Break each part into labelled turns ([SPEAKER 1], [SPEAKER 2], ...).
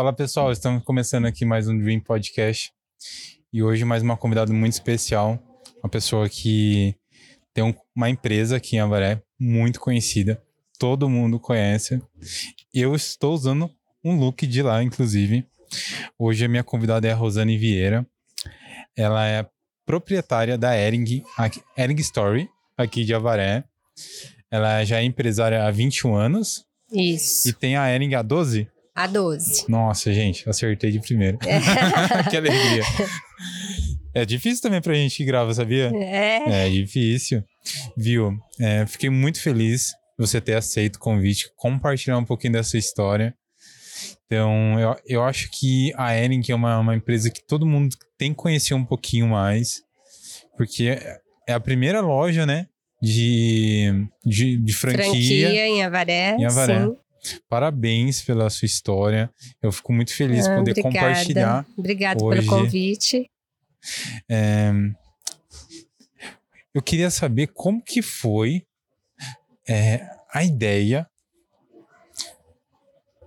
[SPEAKER 1] Fala pessoal, estamos começando aqui mais um Dream Podcast e hoje mais uma convidada muito especial, uma pessoa que tem um, uma empresa aqui em Avaré muito conhecida, todo mundo conhece. Eu estou usando um look de lá, inclusive. Hoje a minha convidada é a Rosane Vieira. Ela é proprietária da Ering, Ering Story, aqui de Avaré. Ela já é empresária há 21 anos.
[SPEAKER 2] Isso.
[SPEAKER 1] E tem a Ering há 12?
[SPEAKER 2] A 12.
[SPEAKER 1] Nossa, gente, acertei de primeira. É. que alegria. É difícil também pra gente que grava, sabia?
[SPEAKER 2] É.
[SPEAKER 1] É difícil. Viu? É, fiquei muito feliz você ter aceito o convite, compartilhar um pouquinho dessa história. Então, eu, eu acho que a Ering é uma, uma empresa que todo mundo tem que conhecer um pouquinho mais, porque é a primeira loja, né, de, de, de franquia,
[SPEAKER 2] franquia em Avaré.
[SPEAKER 1] Em Avaré.
[SPEAKER 2] Sim.
[SPEAKER 1] Parabéns pela sua história. Eu fico muito feliz de
[SPEAKER 2] ah,
[SPEAKER 1] poder
[SPEAKER 2] obrigada.
[SPEAKER 1] compartilhar.
[SPEAKER 2] Obrigada
[SPEAKER 1] hoje.
[SPEAKER 2] pelo convite.
[SPEAKER 1] É, eu queria saber como que foi é, a ideia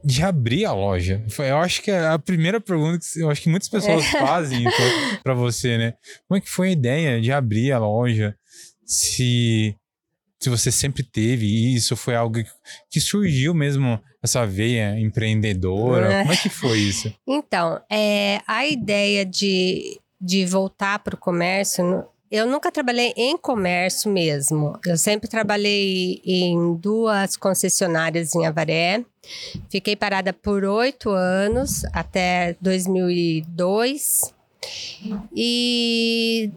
[SPEAKER 1] de abrir a loja. Eu acho que é a primeira pergunta que eu acho que muitas pessoas
[SPEAKER 2] É.
[SPEAKER 1] fazem para você, né? Como é que foi a ideia de abrir a loja? Se se você sempre teve isso, foi algo que, surgiu mesmo essa veia empreendedora?
[SPEAKER 2] É.
[SPEAKER 1] Como é que foi isso?
[SPEAKER 2] Então, é, a ideia de, de voltar para o comércio, eu nunca trabalhei em comércio mesmo. Eu sempre trabalhei em duas concessionárias em Avaré. Fiquei parada por oito anos, até 2002. E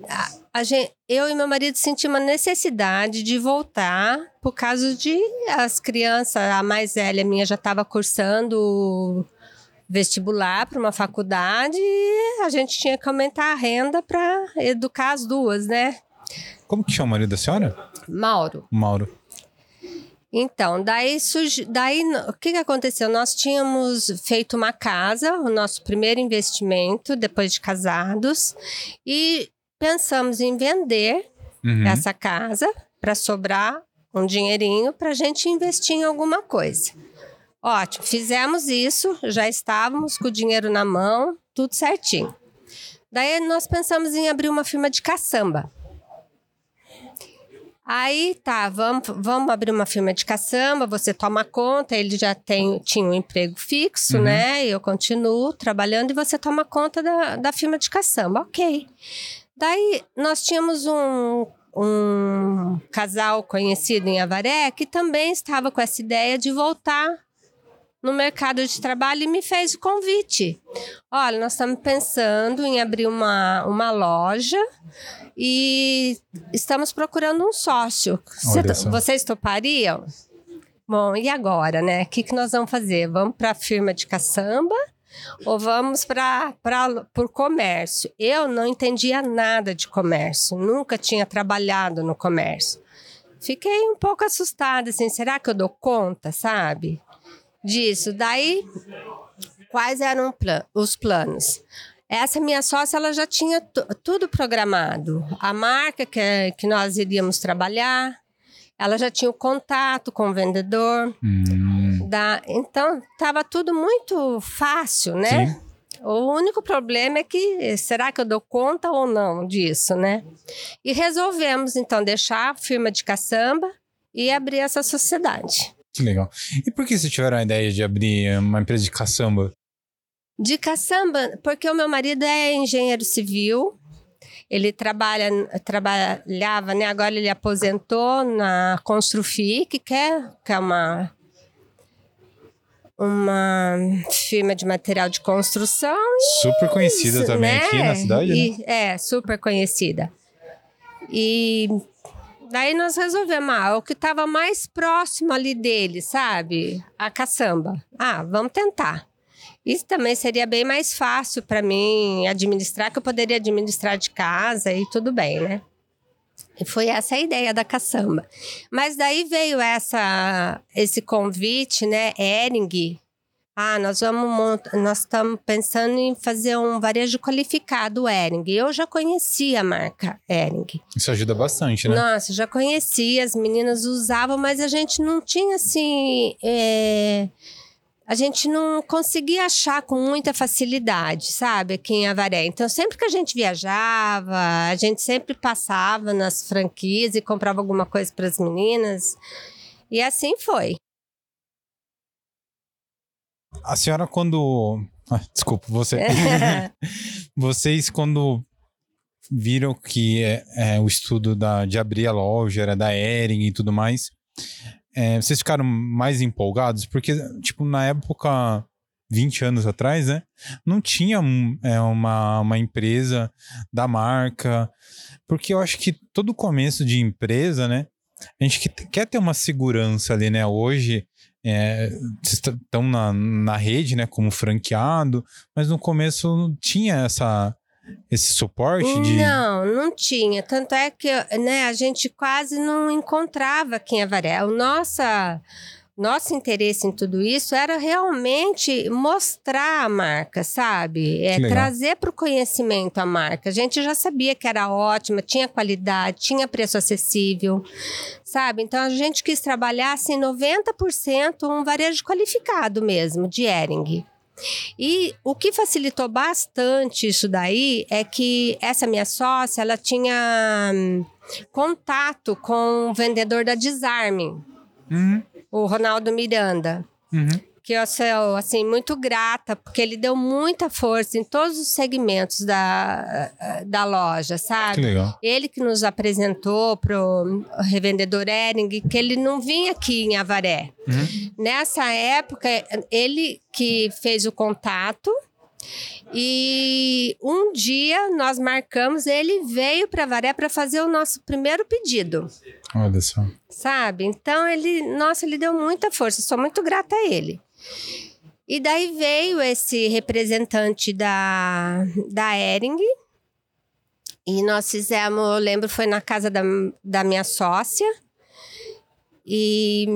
[SPEAKER 2] a, a gen- eu e meu marido sentimos uma necessidade de voltar por causa de as crianças, a mais velha minha já estava cursando vestibular para uma faculdade e a gente tinha que aumentar a renda para educar as duas, né?
[SPEAKER 1] Como que chama o marido da senhora?
[SPEAKER 2] Mauro.
[SPEAKER 1] Mauro.
[SPEAKER 2] Então, daí, surgi, daí o que, que aconteceu? Nós tínhamos feito uma casa, o nosso primeiro investimento depois de casados, e pensamos em vender
[SPEAKER 1] Uhum.
[SPEAKER 2] essa casa para sobrar um dinheirinho para a gente investir em alguma coisa. Ótimo, fizemos isso, já estávamos com o dinheiro na mão, tudo certinho. Daí nós pensamos em abrir uma firma de caçamba. Aí tá, vamos, vamos abrir uma firma de caçamba, você toma conta, ele já tem, tinha um emprego fixo,
[SPEAKER 1] Uhum.
[SPEAKER 2] né? Eu continuo trabalhando e você toma conta da, da firma de caçamba. Ok. Daí nós tínhamos um, um casal conhecido em Avaré que também estava com essa ideia de voltar no mercado de trabalho e me fez o convite. Olha, nós estamos pensando em abrir uma, uma loja e estamos procurando um sócio. Cê-
[SPEAKER 1] só.
[SPEAKER 2] vocês topariam? Bom, e agora, né? O que, que nós vamos fazer? Vamos para a firma de caçamba ou vamos para o comércio? Eu não entendia nada de comércio, nunca tinha trabalhado no comércio. Fiquei um pouco assustada, assim, será que eu dou conta, sabe? Disso. Daí, quais eram os planos? Essa minha sócia, ela já tinha tu- tudo programado. A marca que, que nós iríamos trabalhar, ela já tinha o contato com o vendedor.
[SPEAKER 1] Hum,
[SPEAKER 2] Então, estava tudo muito fácil, né?
[SPEAKER 1] Sim.
[SPEAKER 2] O único problema é que será que eu dou conta ou não disso, né? E resolvemos, então, deixar a firma de caçamba e abrir essa sociedade.
[SPEAKER 1] que legal. E por que vocês tiveram a ideia de abrir uma empresa de caçamba?
[SPEAKER 2] De caçamba, porque o meu marido é engenheiro civil. Ele trabalha, trabalhava, né? Agora ele aposentou na Construfic, que é, que é uma, uma firma de material de construção.
[SPEAKER 1] Super conhecida
[SPEAKER 2] Isso,
[SPEAKER 1] também
[SPEAKER 2] né?
[SPEAKER 1] aqui na cidade, né?
[SPEAKER 2] E- É, super conhecida. E daí nós resolvemos, ah, o que estava mais próximo ali dele, sabe? A caçamba. Ah, vamos tentar. Isso também seria bem mais fácil para mim administrar, que eu poderia administrar de casa e tudo bem, né? Foi essa a ideia da caçamba. Mas daí veio essa, esse convite, né, Ering. Ah, nós vamos nós estamos pensando em fazer um varejo qualificado Ering. Eu já conhecia a marca Ering.
[SPEAKER 1] Isso ajuda bastante, né?
[SPEAKER 2] Nossa, já conhecia, as meninas usavam, mas a gente não tinha assim. é, a gente não conseguia achar com muita facilidade, sabe, aqui em Avaré. Então, sempre que a gente viajava, a gente sempre passava nas franquias e comprava alguma coisa para as meninas. E assim foi.
[SPEAKER 1] A senhora, quando. Ah, desculpa, você. Vocês, quando viram que é, é, o estudo da, de abrir a loja era da Ering e tudo mais, é, vocês ficaram mais empolgados? Porque, tipo, na época, 20 anos atrás, né? Não tinha é, uma, uma empresa da marca. Porque eu acho que todo começo de empresa, né? A gente quer ter uma segurança ali, né? Hoje, é, estão na, na rede, né? Como franqueado, mas no começo não tinha essa esse suporte de...
[SPEAKER 2] Não, não tinha. Tanto é que né, a gente quase não encontrava aqui em Avaré. O nossa, nosso interesse em tudo isso era realmente mostrar a marca, sabe? É, trazer para o conhecimento a marca. A gente já sabia que era ótima, tinha qualidade, tinha preço acessível, sabe? Então a gente quis trabalhar assim 90% um varejo qualificado mesmo, de Ering. E o que facilitou bastante isso daí é que essa minha sócia, ela tinha hum, contato com o vendedor da Desarme, uhum. o Ronaldo Miranda. Uhum que eu sou assim muito grata porque ele deu muita força em todos os segmentos da, da loja, sabe?
[SPEAKER 1] Que legal.
[SPEAKER 2] Ele que nos apresentou pro revendedor Ering que ele não vinha aqui em Avaré. Uhum. Nessa época, ele que fez o contato e um dia nós marcamos, ele veio para Varé para fazer o nosso primeiro pedido.
[SPEAKER 1] Olha só.
[SPEAKER 2] Sabe? Então ele, nossa, ele deu muita força. Sou muito grata a ele. E daí veio esse representante da, da Ering. E nós fizemos, eu lembro, foi na casa da, da minha sócia. E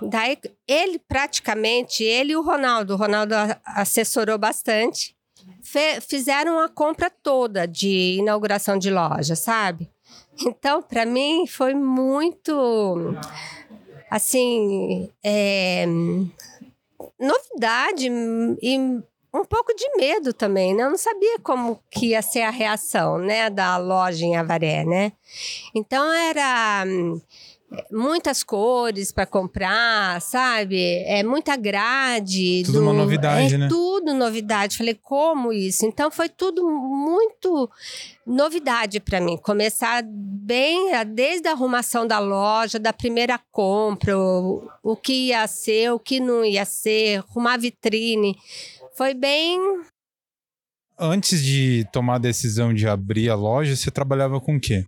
[SPEAKER 2] daí ele praticamente, ele e o Ronaldo, o Ronaldo assessorou bastante, fe, fizeram a compra toda de inauguração de loja, sabe? Então, para mim, foi muito assim. É, novidade e um pouco de medo também, né? Eu não sabia como que ia ser a reação, né, da loja em Avaré, né? Então era muitas cores para comprar, sabe? É muita grade.
[SPEAKER 1] Tudo do, uma novidade,
[SPEAKER 2] é
[SPEAKER 1] né?
[SPEAKER 2] Tudo novidade. Falei, como isso? Então foi tudo muito novidade para mim. Começar bem desde a arrumação da loja, da primeira compra, o, o que ia ser, o que não ia ser, arrumar vitrine. Foi bem
[SPEAKER 1] Antes de tomar a decisão de abrir a loja, você trabalhava com o quê?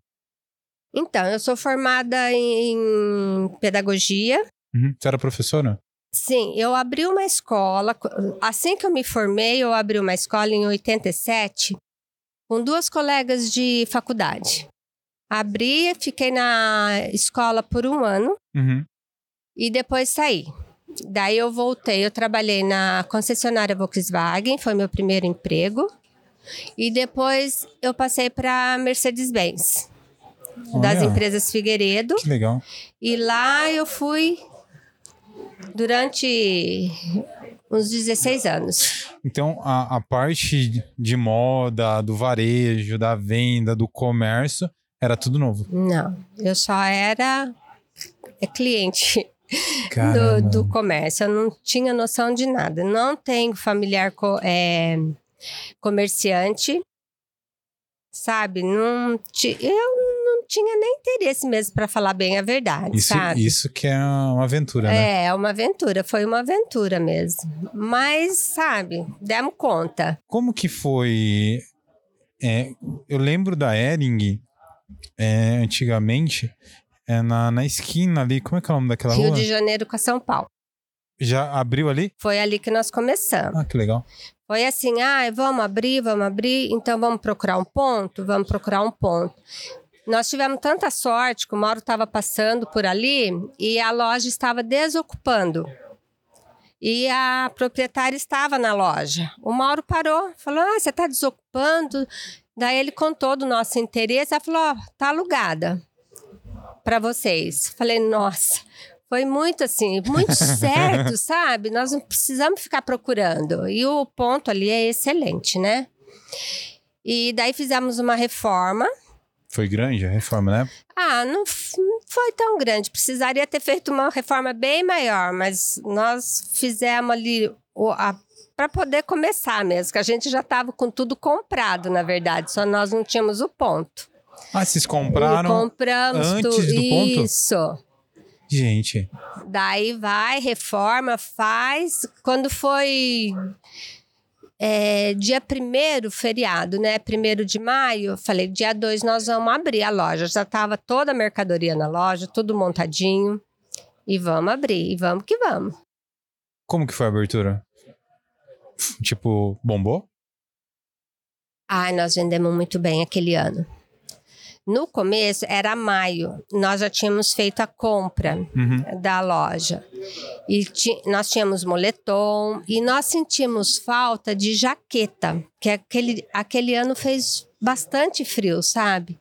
[SPEAKER 2] Então, eu sou formada em pedagogia.
[SPEAKER 1] Uhum. Você era professora?
[SPEAKER 2] Sim, eu abri uma escola. Assim que eu me formei, eu abri uma escola em 87 com duas colegas de faculdade. Abri, fiquei na escola por um ano uhum. e depois saí. Daí eu voltei, eu trabalhei na concessionária Volkswagen, foi meu primeiro emprego. E depois eu passei para Mercedes-Benz das empresas Figueiredo.
[SPEAKER 1] Que legal.
[SPEAKER 2] E lá eu fui durante uns 16 anos.
[SPEAKER 1] Então, a, a parte de moda, do varejo, da venda, do comércio, era tudo novo?
[SPEAKER 2] Não, eu só era cliente do, do, comércio. Eu não tinha noção de nada. Não tenho familiar co é, comerciante, sabe? Não, eu tinha nem interesse mesmo para falar bem a verdade,
[SPEAKER 1] isso,
[SPEAKER 2] sabe?
[SPEAKER 1] Isso que é uma aventura, né?
[SPEAKER 2] É, é uma aventura, foi uma aventura mesmo. Mas, sabe, demos conta.
[SPEAKER 1] Como que foi? É, eu lembro da Ering, é, antigamente, é na, na esquina ali, como é que é o nome daquela
[SPEAKER 2] Rio
[SPEAKER 1] rua?
[SPEAKER 2] Rio de Janeiro com São Paulo.
[SPEAKER 1] Já abriu ali?
[SPEAKER 2] Foi ali que nós começamos.
[SPEAKER 1] Ah, que legal.
[SPEAKER 2] Foi assim, ah, vamos abrir, vamos abrir, então vamos procurar um ponto, vamos procurar um ponto. Nós tivemos tanta sorte que o Mauro estava passando por ali e a loja estava desocupando. E a proprietária estava na loja. O Mauro parou, falou: Ah, você está desocupando? Daí ele contou do nosso interesse. Ela falou: Ó, oh, tá alugada para vocês. Falei: Nossa, Foi muito assim, muito certo, sabe? Nós não precisamos ficar procurando. E o ponto ali é excelente, né? E daí fizemos uma reforma.
[SPEAKER 1] Foi grande a reforma, né?
[SPEAKER 2] Ah, não foi tão grande. Precisaria ter feito uma reforma bem maior, mas nós fizemos ali para poder começar mesmo, que a gente já estava com tudo comprado, na verdade, só nós não tínhamos o ponto.
[SPEAKER 1] Ah, vocês compraram?
[SPEAKER 2] E compramos
[SPEAKER 1] antes
[SPEAKER 2] tu...
[SPEAKER 1] do ponto?
[SPEAKER 2] Isso.
[SPEAKER 1] Gente.
[SPEAKER 2] Daí vai, reforma, faz. Quando foi é, dia primeiro, feriado, né? Primeiro de maio, falei, dia 2 nós vamos abrir a loja. Já estava toda a mercadoria na loja, tudo montadinho. E vamos abrir, e vamos que vamos.
[SPEAKER 1] Como que foi a abertura? Tipo, bombou?
[SPEAKER 2] Ai, nós vendemos muito bem aquele ano. No começo era maio, nós já tínhamos feito a compra
[SPEAKER 1] Uhum.
[SPEAKER 2] da loja. E nós tínhamos moletom e nós sentimos falta de jaqueta, que aquele, aquele ano fez bastante frio, sabe?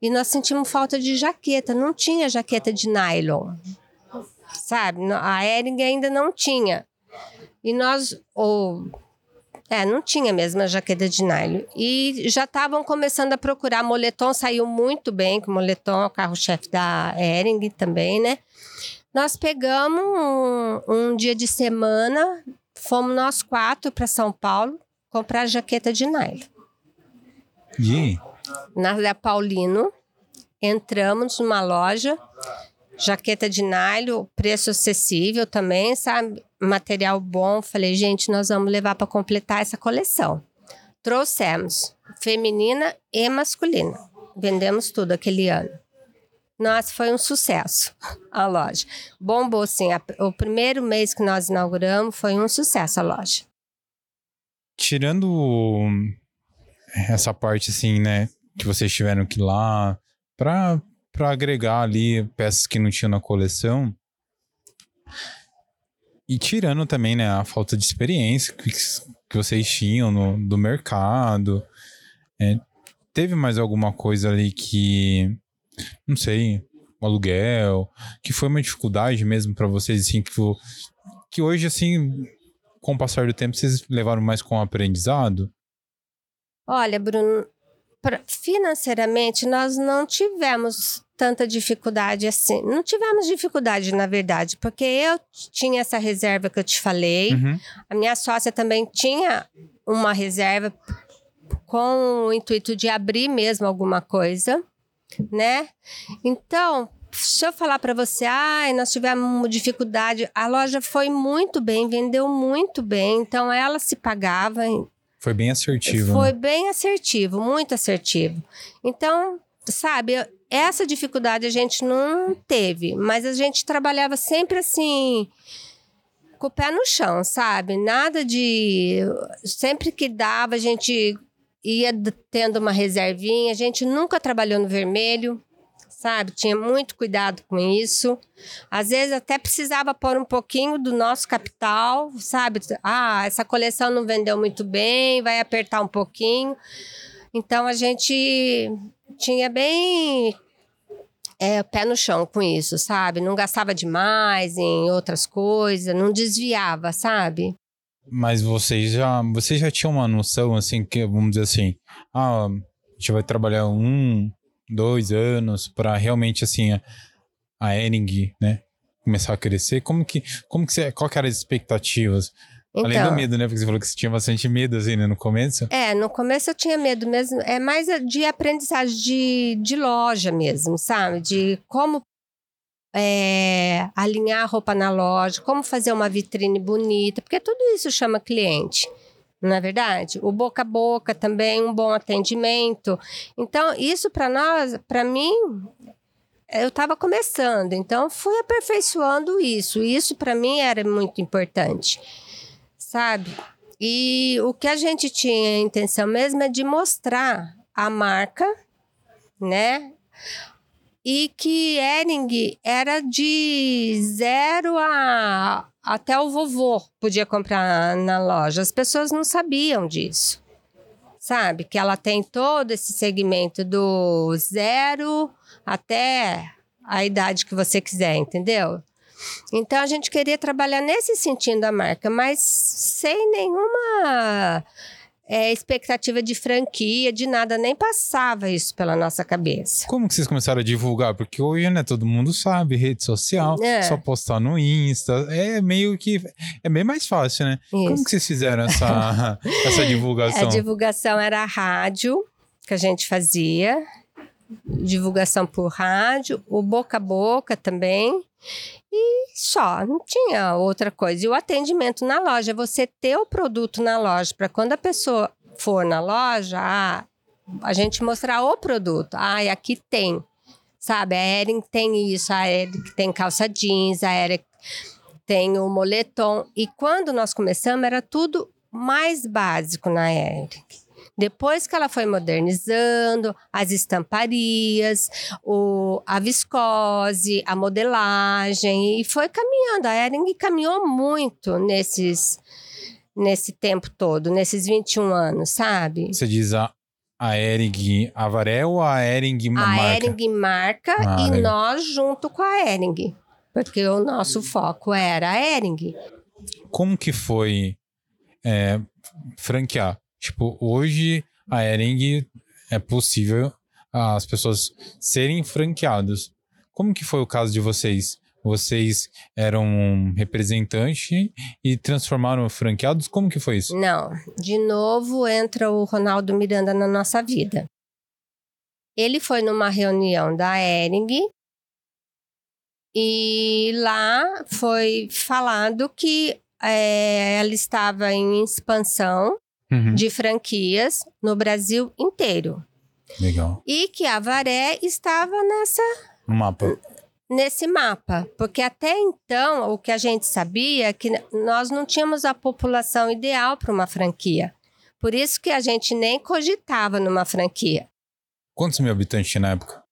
[SPEAKER 2] E nós sentimos falta de jaqueta, não tinha jaqueta de nylon, sabe? A Ering ainda não tinha. E nós, ou é, não tinha mesmo a jaqueta de nylon. E já estavam começando a procurar. Moletom saiu muito bem, que moletom é o carro-chefe da Ering também, né? Nós pegamos um, um dia de semana, fomos nós quatro para São Paulo comprar jaqueta de nylon.
[SPEAKER 1] E?
[SPEAKER 2] Na da Paulino, entramos numa loja, jaqueta de nylon, preço acessível também, sabe? Material bom. Falei, gente, nós vamos levar para completar essa coleção. Trouxemos feminina e masculina. Vendemos tudo aquele ano. Nossa, foi um sucesso a loja. Bombou, sim. O primeiro mês que nós inauguramos foi um sucesso a loja.
[SPEAKER 1] Tirando essa parte, assim, né? Que vocês tiveram que ir lá pra, pra agregar ali peças que não tinham na coleção. E tirando também, né, a falta de experiência que, que vocês tinham no, do mercado. é, teve mais alguma coisa ali que, não sei, o aluguel, que foi uma dificuldade mesmo pra vocês, assim, que, que hoje, assim, com o passar do tempo, vocês levaram mais com aprendizado?
[SPEAKER 2] Olha, Bruno, pra- financeiramente nós não tivemos tanta dificuldade assim. Não tivemos dificuldade, na verdade, porque eu tinha essa reserva que eu te falei.
[SPEAKER 1] Uhum.
[SPEAKER 2] A minha sócia também tinha uma reserva com o intuito de abrir mesmo alguma coisa, né? Então, se eu falar para você, ai, nós tivemos dificuldade, a loja foi muito bem, vendeu muito bem, então ela se pagava,
[SPEAKER 1] Foi bem assertivo.
[SPEAKER 2] foi
[SPEAKER 1] né?
[SPEAKER 2] bem assertivo, muito assertivo. Então, sabe, essa dificuldade a gente não teve, mas a gente trabalhava sempre assim, com o pé no chão, sabe? Nada de. Sempre que dava, a gente ia tendo uma reservinha, a gente nunca trabalhou no vermelho. Sabe, tinha muito cuidado com isso. Às vezes até precisava pôr um pouquinho do nosso capital, sabe? Ah, essa coleção não vendeu muito bem, vai apertar um pouquinho. Então a gente tinha bem é, pé no chão com isso, sabe? Não gastava demais em outras coisas, não desviava, sabe?
[SPEAKER 1] Mas vocês já, vocês já tinham uma noção, assim, que, vamos dizer assim, ah, a gente vai trabalhar um, dois anos para realmente, assim, a, a Ering, né, começar a crescer. Como que, como que você, qual que eram as expectativas? Além do
[SPEAKER 2] Então,
[SPEAKER 1] medo, né, porque você falou que você tinha bastante medo, assim, né, no começo.
[SPEAKER 2] É, no começo eu tinha medo mesmo. É mais de aprendizagem de, de loja mesmo, sabe? De como é, alinhar a roupa na loja, como fazer uma vitrine bonita, porque tudo isso chama cliente. Não é verdade? O boca a boca também, um bom atendimento. Então, isso para nós, para mim, eu estava começando, então fui aperfeiçoando isso. Isso para mim era muito importante, sabe? E o que a gente tinha a intenção mesmo é de mostrar a marca, né? E que Ering era de zero a até o vovô podia comprar na loja. As pessoas não sabiam disso. Sabe? Que ela tem todo esse segmento do zero até a idade que você quiser, entendeu? Então a gente queria trabalhar nesse sentido da marca, mas sem nenhuma é, expectativa de franquia, de nada, nem passava isso pela nossa cabeça.
[SPEAKER 1] Como que vocês começaram a divulgar? Porque hoje, né, todo mundo sabe, rede social,
[SPEAKER 2] É.
[SPEAKER 1] só postar no Insta, é meio que, é bem mais fácil, né? Como
[SPEAKER 2] Isso.
[SPEAKER 1] que vocês fizeram essa, essa divulgação?
[SPEAKER 2] A divulgação era a rádio que a gente fazia, divulgação por rádio, o boca a boca também. E só, não tinha outra coisa. E o atendimento na loja, você ter o produto na loja, para quando a pessoa for na loja, ah, a gente mostrar o produto. Ah, aqui tem. Sabe, a Ering tem isso, a Ering tem calça jeans, a Ering tem o moletom. E quando nós começamos, era tudo mais básico na Ering. Depois que ela foi modernizando, as estamparias, o, a viscose, a modelagem, e foi caminhando. A Ering caminhou muito nesses, nesse tempo todo, nesses 21 anos, sabe?
[SPEAKER 1] Você diz a, a Ering Avaré ou a Ering uma
[SPEAKER 2] a
[SPEAKER 1] marca?
[SPEAKER 2] Ering marca
[SPEAKER 1] Ah,
[SPEAKER 2] e
[SPEAKER 1] legal.
[SPEAKER 2] nós junto com a Ering. Porque o nosso foco era a Ering.
[SPEAKER 1] Como que foi é, franquear? Tipo, hoje a Ering é possível as pessoas serem franqueadas. Como que foi o caso de vocês? Vocês eram um representante e transformaram franqueados? Como que foi isso?
[SPEAKER 2] Não, de novo entra o Ronaldo Miranda na nossa vida. Ele foi numa reunião da Ering e lá foi falado que eh, ela estava em expansão
[SPEAKER 1] Uhum.
[SPEAKER 2] de franquias no Brasil inteiro
[SPEAKER 1] Legal.
[SPEAKER 2] e que a Varé estava nessa
[SPEAKER 1] No mapa.
[SPEAKER 2] nesse mapa, porque até então o que a gente sabia é que nós não tínhamos a população ideal para uma franquia. Por isso que a gente nem cogitava numa franquia.
[SPEAKER 1] Quantos mil habitantes tinha na época?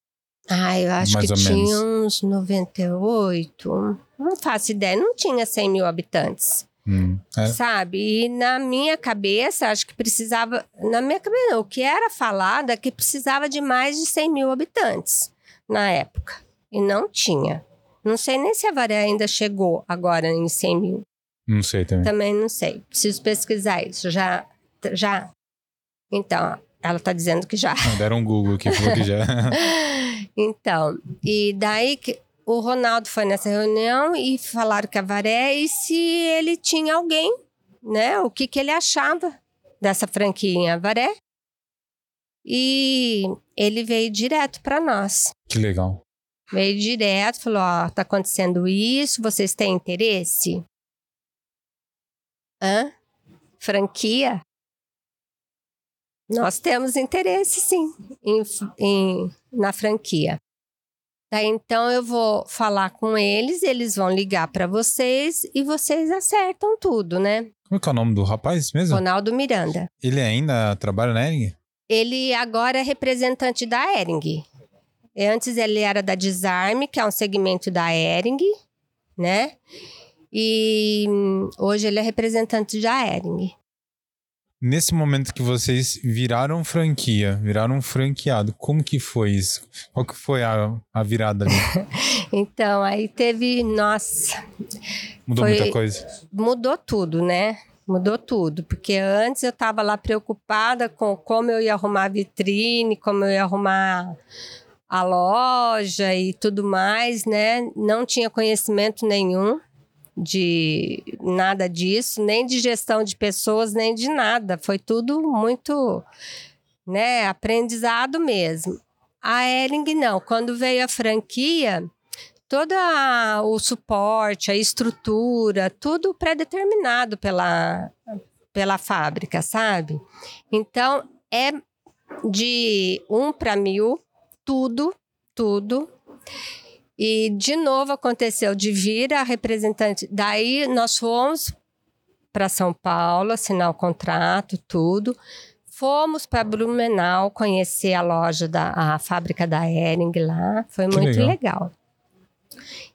[SPEAKER 2] Ah, eu acho
[SPEAKER 1] Mais
[SPEAKER 2] que tinha
[SPEAKER 1] menos.
[SPEAKER 2] uns 98. Não faço ideia, não tinha 100 mil habitantes,
[SPEAKER 1] Hum, é.
[SPEAKER 2] sabe? E na minha cabeça, acho que precisava. Na minha cabeça, não, o que era falado é que precisava de mais de 100 mil habitantes na época. E não tinha. Não sei nem se a Varé ainda chegou agora em 100 mil.
[SPEAKER 1] Não sei também.
[SPEAKER 2] Também não sei. Preciso pesquisar isso. Já. já. Então, ela está dizendo que já.
[SPEAKER 1] Ah, Deram um Google aqui, falou que já.
[SPEAKER 2] Então, e daí que o Ronaldo foi nessa reunião e falaram que a Varé e se ele tinha alguém, né? O que, que ele achava dessa franquia em Avaré. E ele veio direto para nós.
[SPEAKER 1] que legal.
[SPEAKER 2] Veio direto, falou: Ó, tá acontecendo isso, vocês têm interesse? Hã? Franquia? Nós temos interesse, sim, em, em- na franquia. Daí então eu vou falar com eles, eles vão ligar para vocês e vocês acertam tudo, né?
[SPEAKER 1] Como é que é o nome do rapaz mesmo?
[SPEAKER 2] Ronaldo Miranda.
[SPEAKER 1] Ele ainda trabalha na Ering?
[SPEAKER 2] Ele agora é representante da Ering. Antes ele era da Desarme, que é um segmento da Ering, né? E hum, hoje ele é representante da Ering.
[SPEAKER 1] Nesse momento que vocês viraram franquia, viraram franqueado, como que foi isso? Qual que foi a, a virada ali?
[SPEAKER 2] Então, aí teve, nossa,
[SPEAKER 1] Mudou
[SPEAKER 2] Foi-
[SPEAKER 1] muita coisa?
[SPEAKER 2] mudou tudo, né? Mudou tudo, porque antes eu estava lá preocupada com como eu ia arrumar a vitrine, como eu ia arrumar a loja e tudo mais, né? Não tinha conhecimento nenhum de nada disso, nem de gestão de pessoas, nem de nada. Foi tudo muito, né, aprendizado mesmo. A Ering não, quando veio a franquia, todo a- o suporte, a estrutura, tudo pré-determinado pela, pela fábrica, sabe? Então, é de um para mil, tudo, tudo. E, de novo, aconteceu de vir a representante. Daí, nós fomos para São Paulo assinar o contrato, tudo. Fomos para Blumenau conhecer a loja da a fábrica da Ering lá. Foi
[SPEAKER 1] Que
[SPEAKER 2] muito
[SPEAKER 1] legal.
[SPEAKER 2] legal.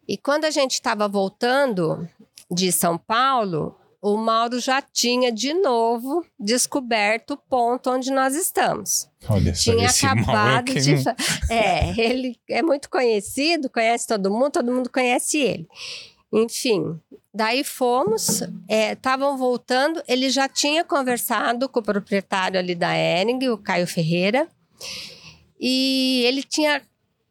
[SPEAKER 2] E quando a gente estava voltando de São Paulo, o Mauro já tinha de novo descoberto o ponto onde nós estamos.
[SPEAKER 1] Olha só,
[SPEAKER 2] Tinha
[SPEAKER 1] Mauro
[SPEAKER 2] acabado de.
[SPEAKER 1] não-
[SPEAKER 2] É, ele é muito conhecido, conhece todo mundo, todo mundo conhece ele. Enfim, daí fomos, estavam é, voltando, ele já tinha conversado com o proprietário ali da Ering, o Caio Ferreira, e ele tinha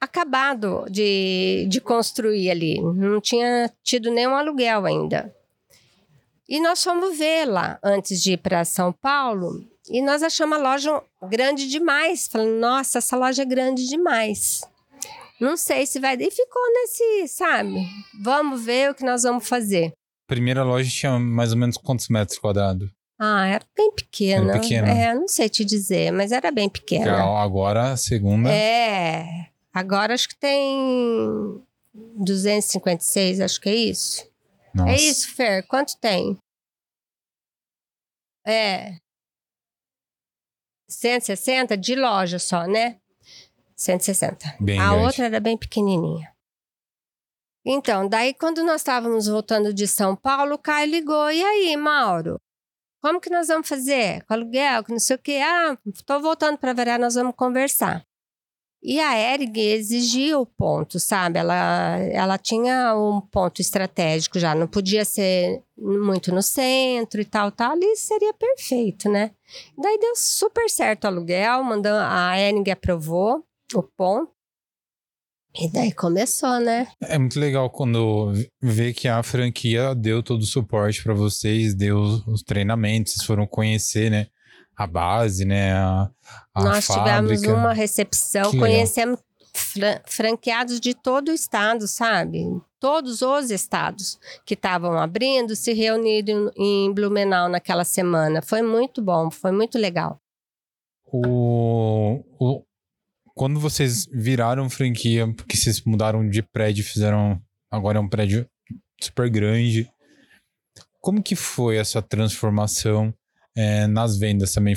[SPEAKER 2] acabado de, de construir ali, não tinha tido nenhum aluguel ainda. E nós fomos ver lá antes de ir para São Paulo e nós achamos a loja grande demais. Falando, nossa, essa loja é grande demais. Não sei se vai. E ficou nesse, sabe? Vamos ver o que nós vamos fazer.
[SPEAKER 1] Primeira loja tinha mais ou menos quantos metros quadrados?
[SPEAKER 2] Ah, era bem pequena. Era pequena. É, não sei te dizer, mas era bem pequena.
[SPEAKER 1] Agora a segunda.
[SPEAKER 2] É. Agora acho que tem 256, acho que é isso. É Nossa. É isso, Fer? Quanto tem? É. 160 de loja só, né? 160. Bem a grande. outra era bem pequenininha. Então, daí quando nós estávamos voltando de São Paulo, o Caio ligou. E aí, Mauro? Como que nós vamos fazer? Com aluguel, com não sei o quê? Ah, estou voltando para Verá, nós vamos conversar. E a Ering exigia o ponto, sabe? Ela, ela tinha um ponto estratégico já, não podia ser muito no centro e tal, tal. Ali seria perfeito, né? Daí deu super certo o aluguel, mandou, a Ering aprovou o ponto. E daí começou, né?
[SPEAKER 1] É muito legal quando vê que a franquia deu todo o suporte para vocês, deu os treinamentos, vocês foram conhecer, né? A base, né? A, a
[SPEAKER 2] Nós
[SPEAKER 1] fábrica.
[SPEAKER 2] tivemos uma recepção, que conhecemos fran franqueados de todo o estado, sabe? Todos os estados que estavam abrindo se reuniram em Blumenau naquela semana. Foi muito bom, foi muito legal.
[SPEAKER 1] O, o, quando vocês viraram franquia, porque vocês mudaram de prédio, fizeram. Agora é um prédio super grande. Como que foi essa transformação? É, nas vendas também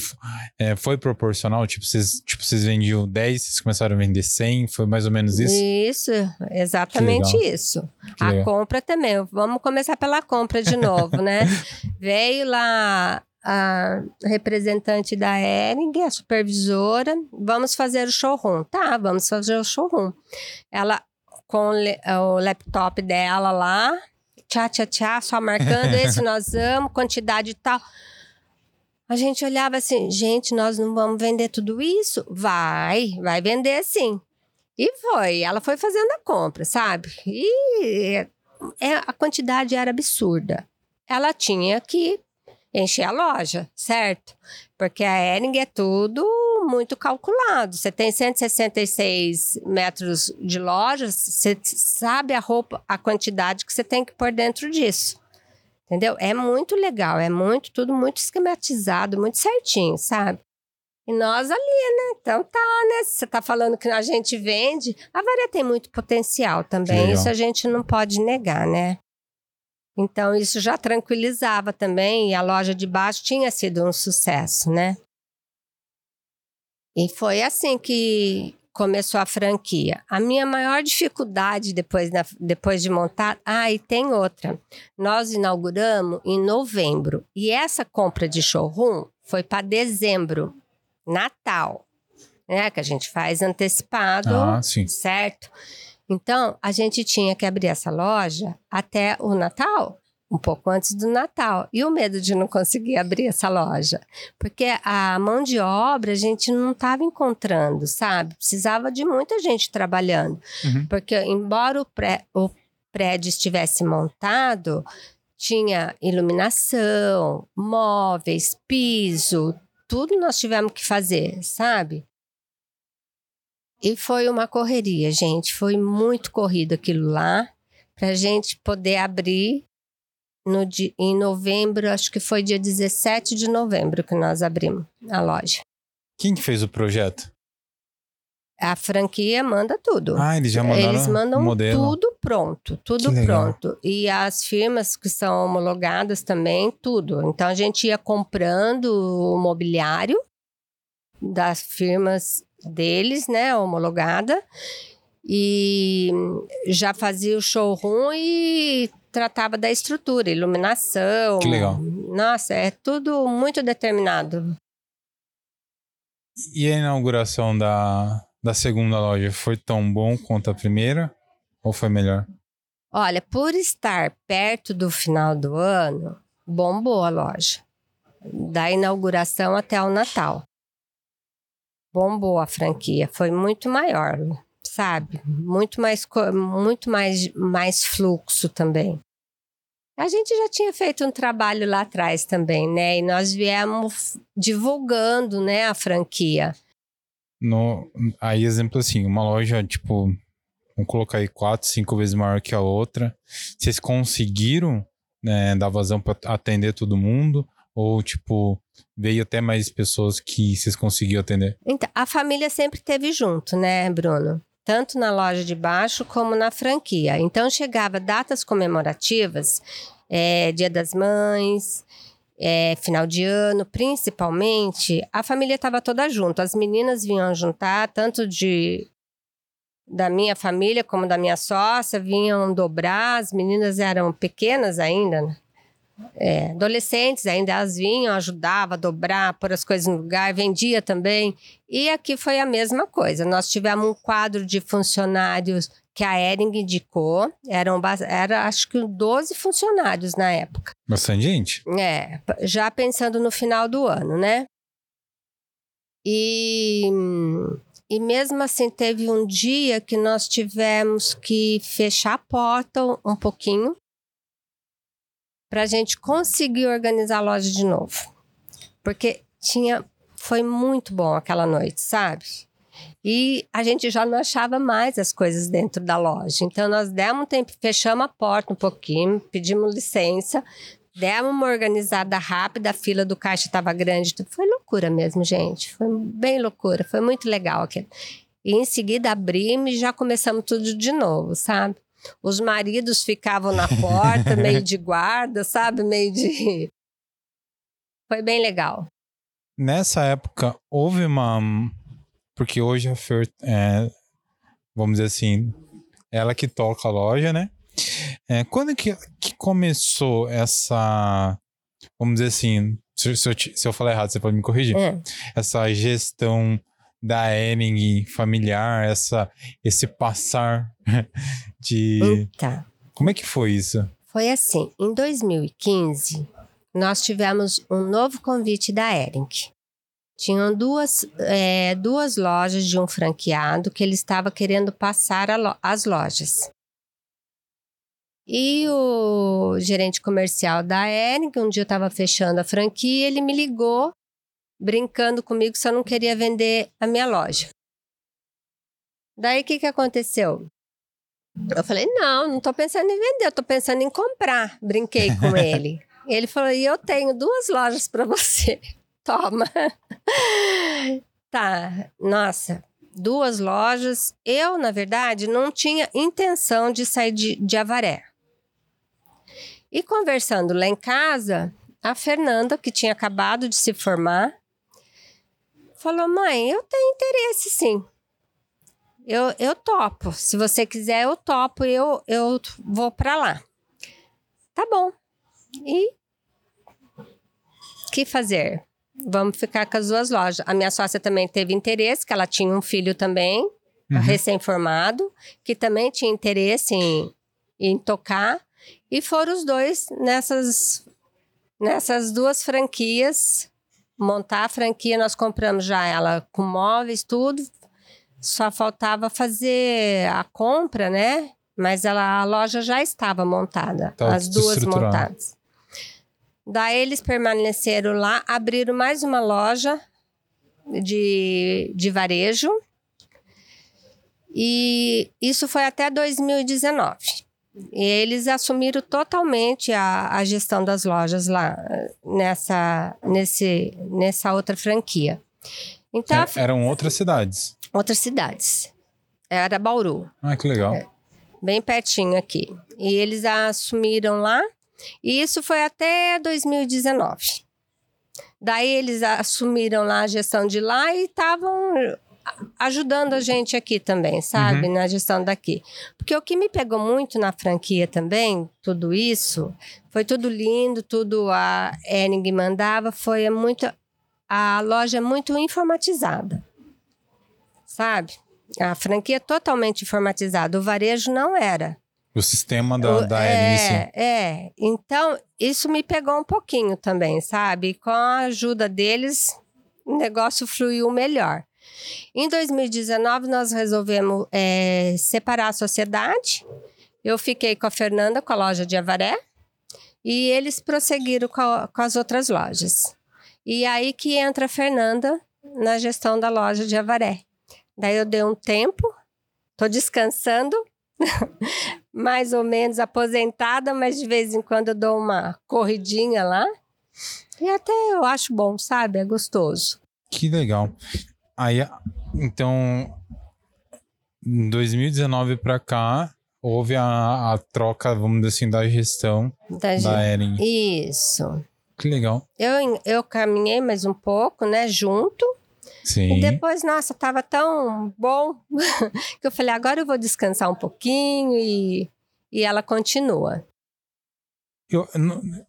[SPEAKER 1] é, foi proporcional? Tipo vocês, tipo, vocês vendiam 10, vocês começaram a vender 100? Foi mais ou menos isso?
[SPEAKER 2] Isso, exatamente isso. Que a legal. compra também. Vamos começar pela compra de novo, né? Veio lá a representante da Ering, a supervisora, vamos fazer o showroom. Tá, vamos fazer o showroom. Ela, com o laptop dela lá, tchá, tchá, tchá, só marcando esse nós vamos, quantidade e tal a gente olhava assim, gente, nós não vamos vender tudo isso? Vai, vai vender sim. E foi, ela foi fazendo a compra, sabe? E é, a quantidade era absurda. Ela tinha que encher a loja, certo? Porque a Ering é tudo muito calculado. Você tem 166 metros de loja, você sabe a roupa, a quantidade que você tem que pôr dentro disso. Entendeu? É muito legal, é muito, tudo muito esquematizado, muito certinho, sabe? E nós ali, né? Então tá, né? Você tá falando que a gente vende, a Varia tem muito potencial também, isso a gente não pode negar, né? Então isso já tranquilizava também, e a loja de baixo tinha sido um sucesso, né? E foi assim que, começou a franquia. A minha maior dificuldade depois, da, depois de montar. Ah, e tem outra. Nós inauguramos em novembro e essa compra de showroom foi para dezembro, Natal, né? Que a gente faz antecipado, ah, certo? Então a gente tinha que abrir essa loja até o Natal um pouco antes do Natal. E o medo de não conseguir abrir essa loja? Porque a mão de obra a gente não estava encontrando, sabe? Precisava de muita gente trabalhando. Uhum. Porque, embora o, pré, o prédio estivesse montado, tinha iluminação, móveis, piso, tudo nós tivemos que fazer, sabe? E foi uma correria, gente. Foi muito corrido aquilo lá para a gente poder abrir no, em novembro, acho que foi dia 17 de novembro que nós abrimos a loja.
[SPEAKER 1] Quem que fez o projeto?
[SPEAKER 2] A franquia manda tudo.
[SPEAKER 1] Ah, eles já mandaram
[SPEAKER 2] Eles mandam tudo pronto, tudo pronto. E as firmas que são homologadas também, tudo. Então a gente ia comprando o mobiliário das firmas deles, né, homologada, e já fazia o showroom e tratava da estrutura, iluminação.
[SPEAKER 1] Que legal.
[SPEAKER 2] Nossa, é tudo muito determinado.
[SPEAKER 1] E a inauguração da, da segunda loja foi tão bom quanto a primeira? Ou foi melhor?
[SPEAKER 2] Olha, por estar perto do final do ano, bombou a loja. Da inauguração até o Natal. Bombou a franquia, foi muito maior, sabe? Muito mais, muito mais, mais fluxo também. A gente já tinha feito um trabalho lá atrás também, né? E nós viemos divulgando, né, a franquia.
[SPEAKER 1] No, aí, exemplo assim, uma loja, tipo, vamos colocar aí quatro, cinco vezes maior que a outra. Vocês conseguiram né, dar vazão para atender todo mundo? Ou, tipo, veio até mais pessoas que vocês conseguiram atender?
[SPEAKER 2] Então, a família sempre teve junto, né, Bruno? Tanto na loja de baixo como na franquia. Então, chegava datas comemorativas, é, Dia das Mães, é, final de ano, principalmente, a família estava toda junto. As meninas vinham juntar, tanto de da minha família como da minha sócia, vinham dobrar. As meninas eram pequenas ainda, né? É, adolescentes ainda, elas vinham, ajudava a dobrar, pôr as coisas no lugar, vendia também. E aqui foi a mesma coisa. Nós tivemos um quadro de funcionários que a Ering indicou. Eram, era, acho que 12 funcionários na época.
[SPEAKER 1] Bastante gente.
[SPEAKER 2] É, já pensando no final do ano, né? E, e mesmo assim, teve um dia que nós tivemos que fechar a porta um pouquinho para a gente conseguir organizar a loja de novo. Porque tinha. Foi muito bom aquela noite, sabe? E a gente já não achava mais as coisas dentro da loja. Então, nós demos um tempo, fechamos a porta um pouquinho, pedimos licença, demos uma organizada rápida, a fila do caixa estava grande. Foi loucura mesmo, gente. Foi bem loucura, foi muito legal aquilo. E em seguida abrimos e já começamos tudo de novo, sabe? Os maridos ficavam na porta, meio de guarda, sabe? Meio de. Foi bem legal.
[SPEAKER 1] Nessa época, houve uma, porque hoje a Fer, é, vamos dizer assim, ela que toca a loja, né? É, quando que, que começou essa, vamos dizer assim, se, se, eu, se eu falar errado, você pode me corrigir. É. Essa gestão da Ering familiar, essa, esse passar de.
[SPEAKER 2] Então,
[SPEAKER 1] Como é que foi isso?
[SPEAKER 2] Foi assim, em 2015, nós tivemos um novo convite da Ering. Tinham duas, é, duas lojas de um franqueado que ele estava querendo passar lo as lojas. E o gerente comercial da Ering, um dia eu estava fechando a franquia, ele me ligou, brincando comigo se eu não queria vender a minha loja. Daí o que, que aconteceu? Eu falei, não, não estou pensando em vender, eu estou pensando em comprar. Brinquei com ele. ele falou, e eu tenho duas lojas para você. Toma. tá, nossa, duas lojas. Eu, na verdade, não tinha intenção de sair de, de Avaré. E conversando lá em casa, a Fernanda, que tinha acabado de se formar, falou: mãe, eu tenho interesse sim. Eu, eu topo. Se você quiser, eu topo. Eu, eu vou para lá. Tá bom. E que fazer? Vamos ficar com as duas lojas. A minha sócia também teve interesse, que ela tinha um filho também, uhum. recém-formado, que também tinha interesse em, em tocar. E foram os dois nessas, nessas duas franquias. Montar a franquia, nós compramos já ela com móveis, tudo. Só faltava fazer a compra, né? Mas ela, a loja já estava montada, tá as duas montadas. Daí eles permaneceram lá, abriram mais uma loja de, de varejo. E isso foi até 2019. E eles assumiram totalmente a, a gestão das lojas lá nessa, nesse, nessa outra franquia.
[SPEAKER 1] Então, é, eram outras cidades.
[SPEAKER 2] Outras cidades. Era Bauru.
[SPEAKER 1] Ah, que legal. É,
[SPEAKER 2] bem pertinho aqui. E eles assumiram lá e isso foi até 2019. Daí eles assumiram lá a gestão de lá e estavam ajudando a gente aqui também, sabe? Uhum. Na gestão daqui. Porque o que me pegou muito na franquia também, tudo isso, foi tudo lindo, tudo a Ering mandava, foi muito. A loja é muito informatizada, sabe? A franquia é totalmente informatizada. O varejo não era.
[SPEAKER 1] O sistema da,
[SPEAKER 2] O-
[SPEAKER 1] da
[SPEAKER 2] é, é. Então, isso me pegou um pouquinho também, sabe? Com a ajuda deles, o negócio fluiu melhor. Em 2019, nós resolvemos é, separar a sociedade. Eu fiquei com a Fernanda, com a loja de Avaré, e eles prosseguiram com, a- com as outras lojas. E aí que entra a Fernanda na gestão da loja de Avaré. Daí eu dei um tempo, tô descansando, mais ou menos aposentada, mas de vez em quando eu dou uma corridinha lá. E até eu acho bom, sabe? É gostoso.
[SPEAKER 1] Que legal. Aí, então, em 2019 pra cá, houve a, a troca, vamos dizer assim, da gestão
[SPEAKER 2] Da
[SPEAKER 1] da Eren.
[SPEAKER 2] Isso.
[SPEAKER 1] Que legal.
[SPEAKER 2] Eu, eu caminhei mais um pouco, né, junto.
[SPEAKER 1] Sim.
[SPEAKER 2] E depois, nossa, tava tão bom que eu falei, agora eu vou descansar um pouquinho e, e ela continua.
[SPEAKER 1] Eu,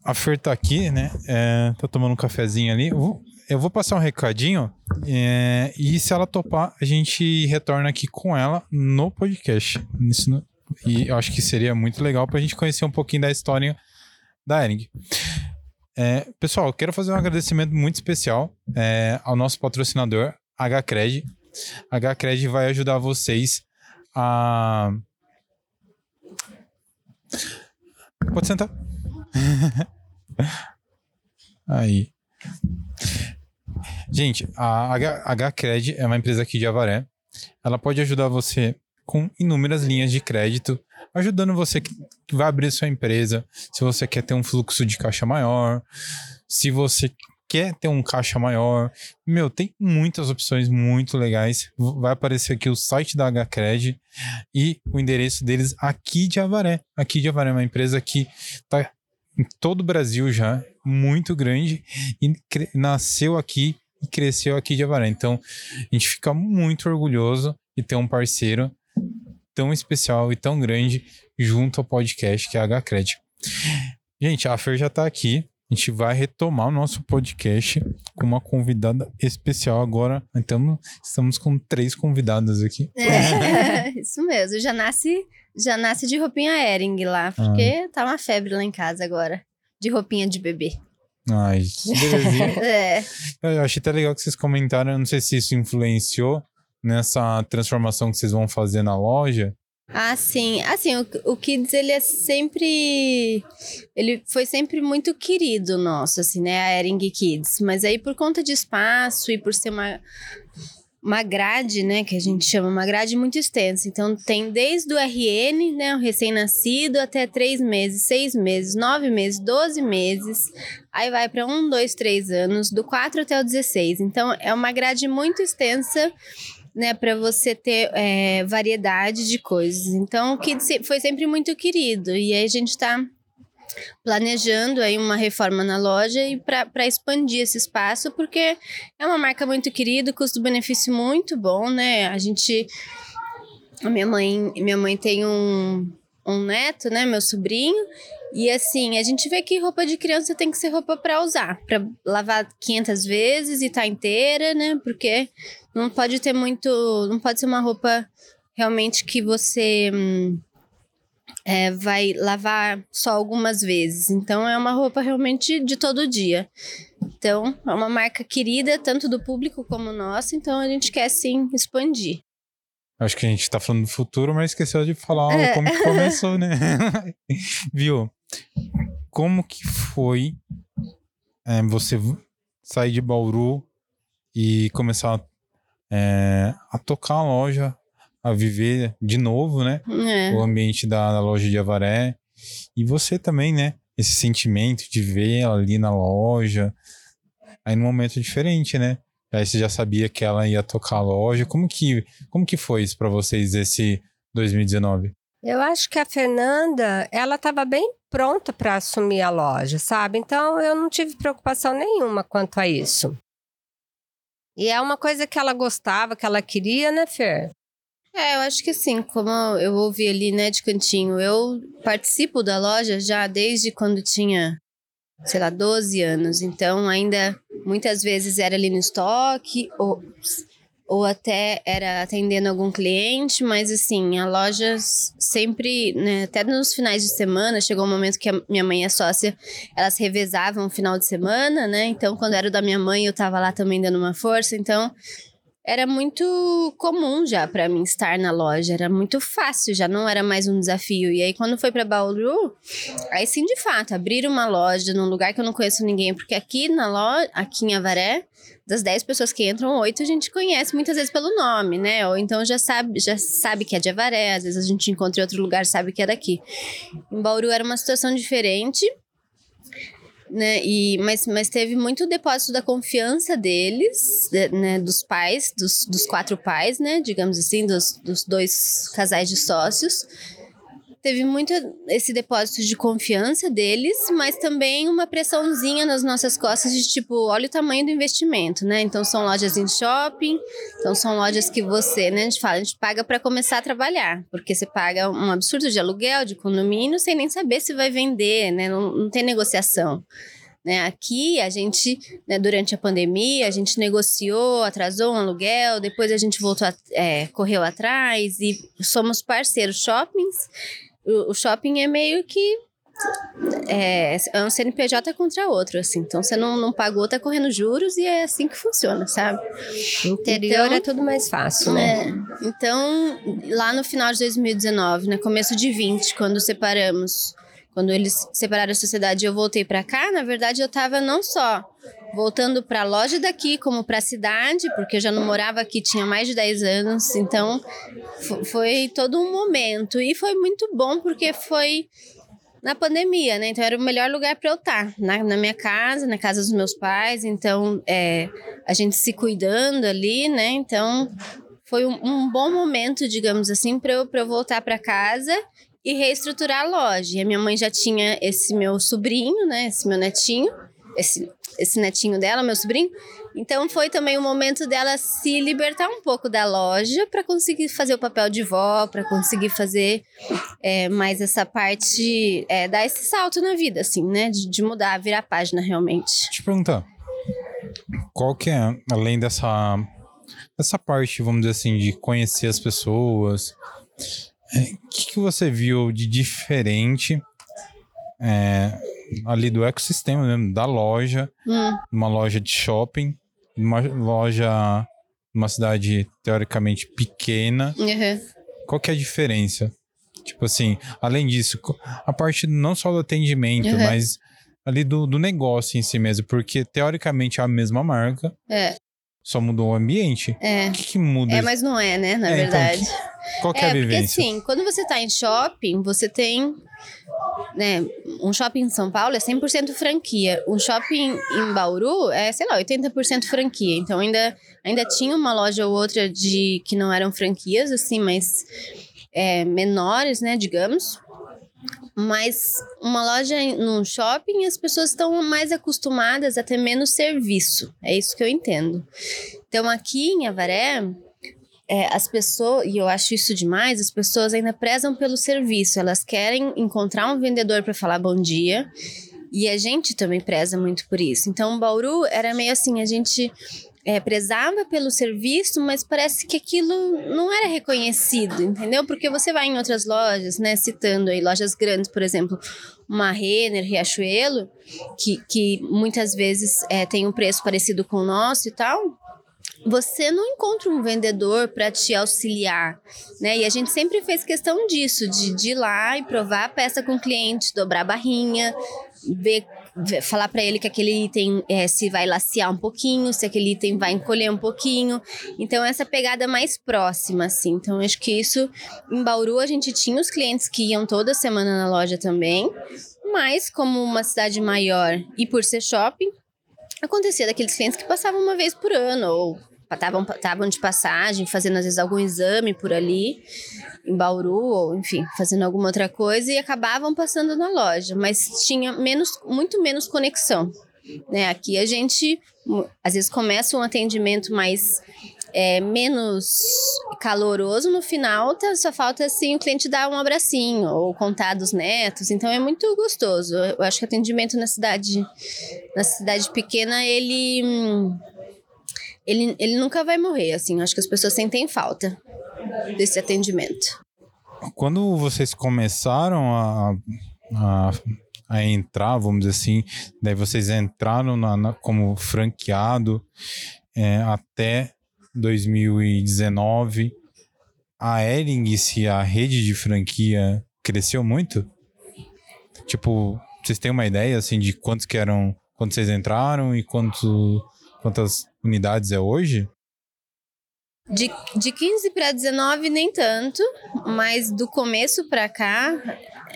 [SPEAKER 1] a Fer tá aqui, né? É, tá tomando um cafezinho ali. Eu vou, eu vou passar um recadinho. é, e se ela topar, a gente retorna aqui com ela no podcast. Isso e eu acho que seria muito legal pra gente conhecer um pouquinho da história da Ering. É, pessoal, quero fazer um agradecimento muito especial é, ao nosso patrocinador, HCred. HCred vai ajudar vocês a. Pode sentar. Aí. Gente, a HCred é uma empresa aqui de Avaré. Ela pode ajudar você com inúmeras linhas de crédito, ajudando você que vai abrir sua empresa, se você quer ter um fluxo de caixa maior, se você quer ter um caixa maior. Meu, tem muitas opções muito legais. Vai aparecer aqui o site da HCred e o endereço deles aqui de Avaré. Aqui de Avaré é uma empresa que tá em todo o Brasil já, muito grande, e nasceu aqui e cresceu aqui de Avaré. Então, a gente fica muito orgulhoso de ter um parceiro tão especial e tão grande junto ao podcast que é a HCred. Gente, a Fer já tá aqui. A gente vai retomar o nosso podcast com uma convidada especial agora. Então, estamos com três convidadas aqui.
[SPEAKER 3] É, isso mesmo. Já nasce, já nasce de roupinha Ering lá, porque tá uma febre lá em casa agora. De roupinha de bebê.
[SPEAKER 1] Ai, que belezinha.
[SPEAKER 3] É.
[SPEAKER 1] Eu achei até legal que vocês comentaram. Não sei se isso influenciou nessa transformação que vocês vão fazer na loja.
[SPEAKER 3] Ah, sim. Assim, o, o Kids, ele é sempre... Ele foi sempre muito querido nosso, assim, né? A Ering Kids. Mas aí, por conta de espaço e por ser uma, uma grade, né? Que a gente chama uma grade muito extensa. Então, tem desde o RN, né? O recém-nascido, até três meses, seis meses, nove meses, doze meses. Aí vai para um, dois, três anos, do 4 até o 16. Então, é uma grade muito extensa né, para você ter é, variedade de coisas. Então, o Kids foi sempre muito querido. E aí a gente está planejando aí uma reforma na loja e para expandir esse espaço, porque é uma marca muito querida, custo-benefício muito bom, né? A gente. A minha mãe, minha mãe tem um, um neto, né? Meu sobrinho. E assim, a gente vê que roupa de criança tem que ser roupa para usar, para lavar 500 vezes e tá inteira, né? Porque não pode ter muito, não pode ser uma roupa realmente que você hum, é, vai lavar só algumas vezes. Então é uma roupa realmente de todo dia. Então é uma marca querida tanto do público como nossa. Então a gente quer sim expandir.
[SPEAKER 1] Acho que a gente tá falando do futuro, mas esqueceu de falar
[SPEAKER 3] É.
[SPEAKER 1] como que começou, né? Viu? Como que foi é, você sair de Bauru e começar é, a tocar a loja, a viver de novo, né?
[SPEAKER 3] É.
[SPEAKER 1] O ambiente da, da loja de Avaré. E você também, né? Esse sentimento de ver ela ali na loja. Aí num momento diferente, né? Aí você já sabia que ela ia tocar a loja. Como que, como que foi isso pra vocês esse 2019?
[SPEAKER 2] Eu acho que a Fernanda, ela estava bem pronta para assumir a loja, sabe? Então eu não tive preocupação nenhuma quanto a isso. E é uma coisa que ela gostava, que ela queria, né, Fer?
[SPEAKER 3] É, eu acho que assim, como eu ouvi ali, né, de cantinho, eu participo da loja já desde quando tinha, sei lá, 12 anos. Então, ainda muitas vezes era ali no estoque, ou, ou até era atendendo algum cliente, mas assim, a loja sempre, né, até nos finais de semana, chegou um momento que a minha mãe é sócia, elas revezavam o final de semana, né? Então, quando era o da minha mãe, eu tava lá também dando uma força, então era muito comum já para mim estar na loja, era muito fácil, já não era mais um desafio. E aí quando foi para Bauru, aí sim de fato, abrir uma loja num lugar que eu não conheço ninguém, porque aqui na loja, aqui em Avaré, das 10 pessoas que entram, oito a gente conhece muitas vezes pelo nome, né? Ou então já sabe, já sabe que é de Avaré, às vezes a gente encontra em outro lugar, sabe que é daqui. Em Bauru era uma situação diferente né? E, mas, mas teve muito depósito da confiança deles, de, né? Dos pais, dos, dos quatro pais, né? Digamos assim, dos, dos dois casais de sócios teve muito esse depósito de confiança deles, mas também uma pressãozinha nas nossas costas de tipo, olha o tamanho do investimento, né? Então são lojas em shopping, então são lojas que você, né, a gente fala, a gente paga para começar a trabalhar, porque você paga um absurdo de aluguel, de condomínio, sem nem saber se vai vender, né? Não, não tem negociação. Né, aqui a gente, né, durante a pandemia, a gente negociou, atrasou um aluguel, depois a gente voltou, a, é, correu atrás e somos parceiros shoppings o, o shopping é meio que é, é um CNPJ contra outro, assim. Então você não, não pagou, tá correndo juros e é assim que funciona, sabe?
[SPEAKER 2] Interior então, é tudo mais fácil, né?
[SPEAKER 3] É, então, lá no final de 2019, né, começo de 20, quando separamos, quando eles separaram a sociedade e eu voltei para cá, na verdade eu tava não só voltando para a loja daqui, como para a cidade, porque eu já não morava aqui, tinha mais de 10 anos, então foi todo um momento. E foi muito bom, porque foi na pandemia, né? Então era o melhor lugar para eu estar, tá, na, na, minha casa, na casa dos meus pais. Então é, a gente se cuidando ali, né? Então foi um, um bom momento, digamos assim, para eu, eu voltar para casa e reestruturar a loja. E a minha mãe já tinha esse meu sobrinho, né? Esse meu netinho esse, esse netinho dela, meu sobrinho. Então foi também o momento dela se libertar um pouco da loja para conseguir fazer o papel de vó, para conseguir fazer é, mais essa parte, é, dar esse salto na vida, assim, né? De, de mudar, virar a página realmente.
[SPEAKER 1] Te perguntar, qual que é, além dessa, dessa parte, vamos dizer assim, de conhecer as pessoas, o é, que, que você viu de diferente é, ali do ecossistema mesmo, da loja, hum. uma loja de shopping, uma loja uma cidade teoricamente pequena. Uhum. Qual que é a diferença? Tipo assim, além disso, a parte não só do atendimento, uhum. mas ali do, do negócio em si mesmo, porque teoricamente é a mesma marca. É. Só mudou o ambiente. É. O que, que muda?
[SPEAKER 3] É, mas não é, né? Na é, então, verdade. Então,
[SPEAKER 1] qual que é, é a vivência?
[SPEAKER 3] Porque assim, quando você tá em shopping, você tem né, um shopping em São Paulo é 100% franquia. Um shopping em Bauru é, sei lá, 80% franquia. Então ainda, ainda tinha uma loja ou outra de que não eram franquias, assim, mas é, menores, né, digamos. Mas uma loja num shopping, as pessoas estão mais acostumadas a ter menos serviço. É isso que eu entendo. Então aqui em Avaré, é, as pessoas, e eu acho isso demais, as pessoas ainda prezam pelo serviço, elas querem encontrar um vendedor para falar bom dia. E a gente também preza muito por isso. Então, Bauru era meio assim, a gente é, prezava pelo serviço, mas parece que aquilo não era reconhecido, entendeu? Porque você vai em outras lojas, né? Citando aí lojas grandes, por exemplo, uma Renner, Riachuelo, que, que muitas vezes é, tem um preço parecido com o nosso e tal você não encontra um vendedor para te auxiliar, né? E a gente sempre fez questão disso, de, de ir lá e provar a peça com o cliente, dobrar a barrinha, ver, falar para ele que aquele item é, se vai lacear um pouquinho, se aquele item vai encolher um pouquinho. Então, essa pegada mais próxima, assim. Então, acho que isso, em Bauru, a gente tinha os clientes que iam toda semana na loja também, mas como uma cidade maior e por ser shopping, acontecia daqueles clientes que passavam uma vez por ano ou estavam de passagem, fazendo às vezes algum exame por ali, em Bauru, ou enfim, fazendo alguma outra coisa, e acabavam passando na loja, mas tinha menos, muito menos conexão. Né? Aqui a gente às vezes começa um atendimento mais é, menos caloroso no final, tá, só falta assim o cliente dar um abracinho ou contar dos netos, então é muito gostoso. Eu acho que atendimento na cidade, na cidade pequena, ele hum, ele, ele nunca vai morrer, assim. Acho que as pessoas sentem falta desse atendimento.
[SPEAKER 1] Quando vocês começaram a, a, a entrar, vamos dizer assim, daí vocês entraram na, na como franqueado é, até 2019, a Ering, se a rede de franquia cresceu muito? Tipo, vocês têm uma ideia assim de quantos que eram quando vocês entraram e quanto, quantas unidades é hoje?
[SPEAKER 3] De, de 15 para 19, nem tanto, mas do começo para cá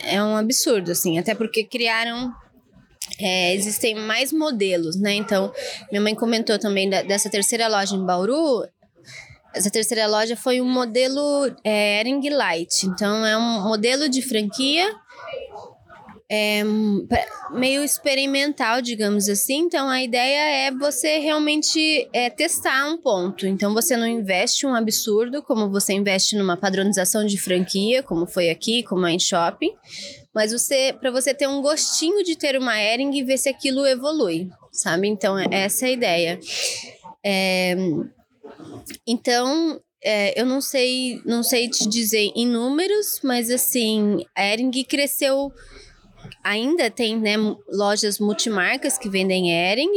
[SPEAKER 3] é um absurdo, assim, até porque criaram. É, existem mais modelos, né? Então, minha mãe comentou também da, dessa terceira loja em Bauru. Essa terceira loja foi um modelo é, Ering Light. Então, é um modelo de franquia é, meio experimental, digamos assim. Então, a ideia é você realmente é, testar um ponto. Então, você não investe um absurdo, como você investe numa padronização de franquia, como foi aqui, como é em shopping. Mas você, para você ter um gostinho de ter uma Ering e ver se aquilo evolui, sabe? Então, é essa é a ideia. É, então, é, eu não sei, não sei te dizer em números, mas assim, a Ering cresceu ainda tem né, lojas multimarcas que vendem Ering,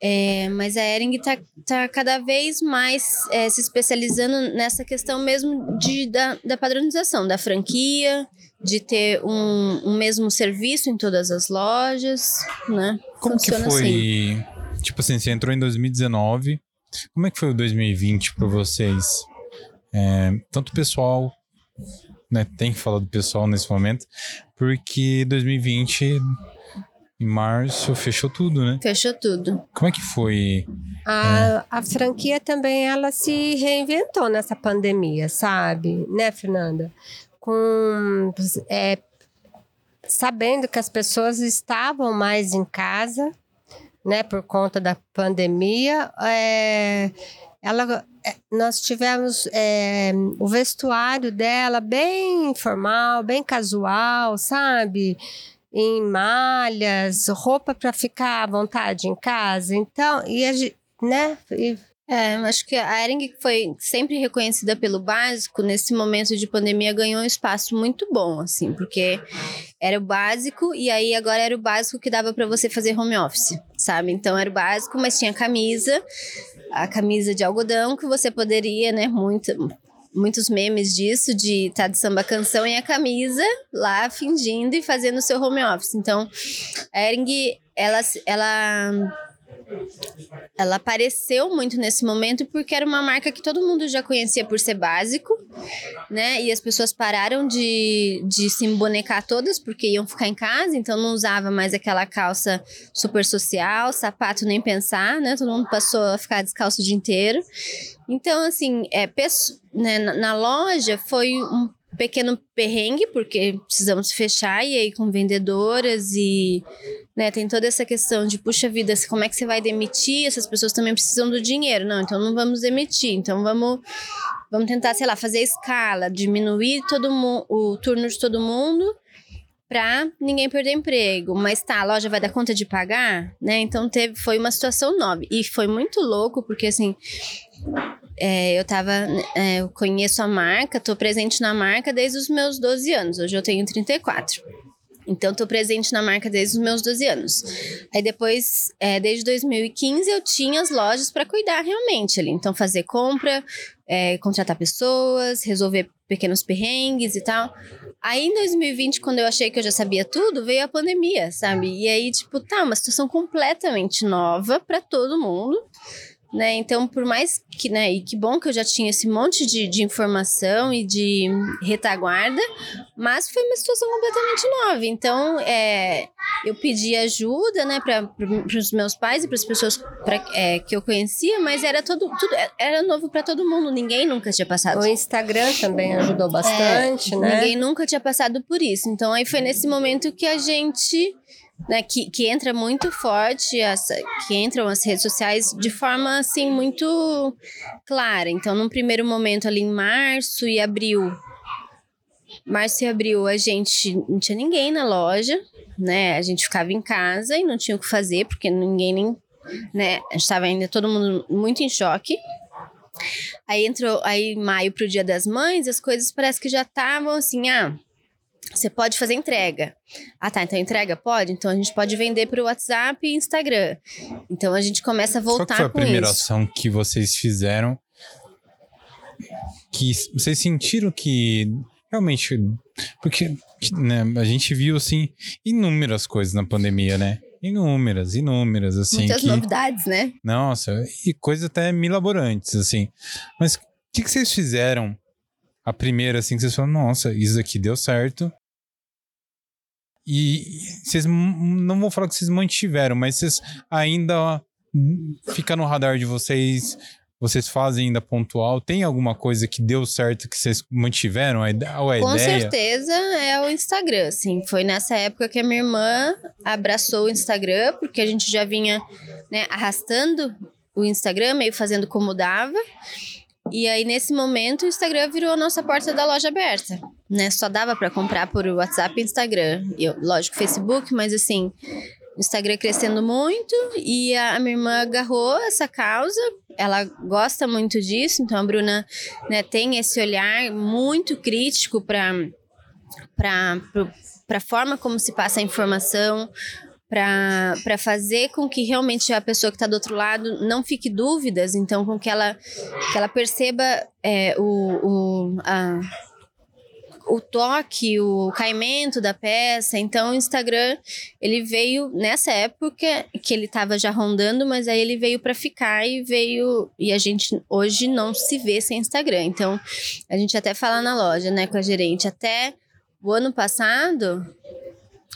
[SPEAKER 3] é, mas a Ering está tá cada vez mais é, se especializando nessa questão mesmo de, da, da padronização, da franquia, de ter um, um mesmo serviço em todas as lojas, né?
[SPEAKER 1] Como Funciona que foi? Assim. Tipo assim, você entrou em 2019. Como é que foi o 2020 para vocês? É, tanto o pessoal né, tem que falar do pessoal nesse momento, porque 2020, em março, fechou tudo, né?
[SPEAKER 3] Fechou tudo.
[SPEAKER 1] Como é que foi?
[SPEAKER 2] A, é... a franquia também, ela se reinventou nessa pandemia, sabe? Né, Fernanda? Com... É, sabendo que as pessoas estavam mais em casa, né, por conta da pandemia, é, ela é, nós tivemos é, o vestuário dela bem informal, bem casual, sabe? Em malhas, roupa para ficar à vontade em casa. Então, e a, né? E,
[SPEAKER 3] é, acho que a Ering foi sempre reconhecida pelo básico, nesse momento de pandemia ganhou um espaço muito bom, assim, porque era o básico e aí agora era o básico que dava para você fazer home office, sabe? Então era o básico, mas tinha camisa, a camisa de algodão que você poderia, né, muito, muitos memes disso, de estar tá de samba canção e a camisa lá fingindo e fazendo o seu home office. Então, a Ering, ela, ela ela apareceu muito nesse momento porque era uma marca que todo mundo já conhecia por ser básico, né? E as pessoas pararam de, de se embonecar todas porque iam ficar em casa, então não usava mais aquela calça super social, sapato nem pensar, né? Todo mundo passou a ficar descalço o dia inteiro. Então, assim, é, né, na, loja foi um pequeno perrengue, porque precisamos fechar, e aí com vendedoras e né, tem toda essa questão de, puxa vida, como é que você vai demitir? Essas pessoas também precisam do dinheiro. Não, então não vamos demitir. Então vamos, vamos tentar, sei lá, fazer escala, diminuir todo o turno de todo mundo para ninguém perder emprego. Mas tá, a loja vai dar conta de pagar, né? Então teve, foi uma situação nova. E foi muito louco, porque assim, é, eu tava. É, eu conheço a marca, tô presente na marca desde os meus 12 anos. Hoje eu tenho 34. Então, tô presente na marca desde os meus 12 anos. Aí depois, é, desde 2015, eu tinha as lojas para cuidar realmente ali. Então, fazer compra, é, contratar pessoas, resolver pequenos perrengues e tal. Aí em 2020, quando eu achei que eu já sabia tudo, veio a pandemia, sabe? E aí, tipo, tá, uma situação completamente nova para todo mundo né? Então, por mais que, né, e que bom que eu já tinha esse monte de, de informação e de retaguarda, mas foi uma situação completamente nova. Então, é, eu pedi ajuda, né, para os meus pais e para as pessoas pra, é, que eu conhecia, mas era todo, tudo era novo para todo mundo. Ninguém nunca tinha passado.
[SPEAKER 2] O Instagram também ajudou bastante,
[SPEAKER 3] é,
[SPEAKER 2] né?
[SPEAKER 3] Ninguém nunca tinha passado por isso. Então, aí foi nesse momento que a gente né, que, que entra muito forte, que entram as redes sociais de forma assim muito clara. Então, num primeiro momento ali em março e abril, março e abril a gente não tinha ninguém na loja, né? A gente ficava em casa e não tinha o que fazer porque ninguém nem né? Estava ainda todo mundo muito em choque. Aí entrou aí maio pro Dia das Mães, as coisas parece que já estavam assim, ah, você pode fazer entrega. Ah, tá. Então entrega pode. Então a gente pode vender para o WhatsApp e Instagram. Então a gente começa a voltar
[SPEAKER 1] Qual que foi a
[SPEAKER 3] com
[SPEAKER 1] primeira
[SPEAKER 3] isso.
[SPEAKER 1] ação que vocês fizeram? Que vocês sentiram que realmente. Porque né, a gente viu assim inúmeras coisas na pandemia, né? Inúmeras, inúmeras, assim.
[SPEAKER 3] Muitas
[SPEAKER 1] que,
[SPEAKER 3] novidades, né?
[SPEAKER 1] Nossa, e coisas até milaborantes, assim. Mas o que, que vocês fizeram? A primeira, assim, que vocês falaram, nossa, isso aqui deu certo. E vocês não vou falar que vocês mantiveram, mas vocês ainda fica no radar de vocês, vocês fazem ainda pontual. Tem alguma coisa que deu certo que vocês mantiveram? A ide- ou a
[SPEAKER 3] Com
[SPEAKER 1] ideia?
[SPEAKER 3] certeza é o Instagram, assim. Foi nessa época que a minha irmã abraçou o Instagram, porque a gente já vinha né, arrastando o Instagram, meio fazendo como dava. E aí, nesse momento, o Instagram virou a nossa porta da loja aberta, né? Só dava para comprar por WhatsApp e Instagram. Eu, lógico, Facebook, mas assim, o Instagram crescendo muito e a, a minha irmã agarrou essa causa. Ela gosta muito disso, então a Bruna né, tem esse olhar muito crítico para para a forma como se passa a informação, para fazer com que realmente a pessoa que está do outro lado não fique dúvidas, então com que ela, que ela perceba é, o, o, a, o toque, o caimento da peça. Então o Instagram, ele veio nessa época que ele estava já rondando, mas aí ele veio para ficar e veio e a gente hoje não se vê sem Instagram. Então a gente até fala na loja, né, com a gerente, até o ano passado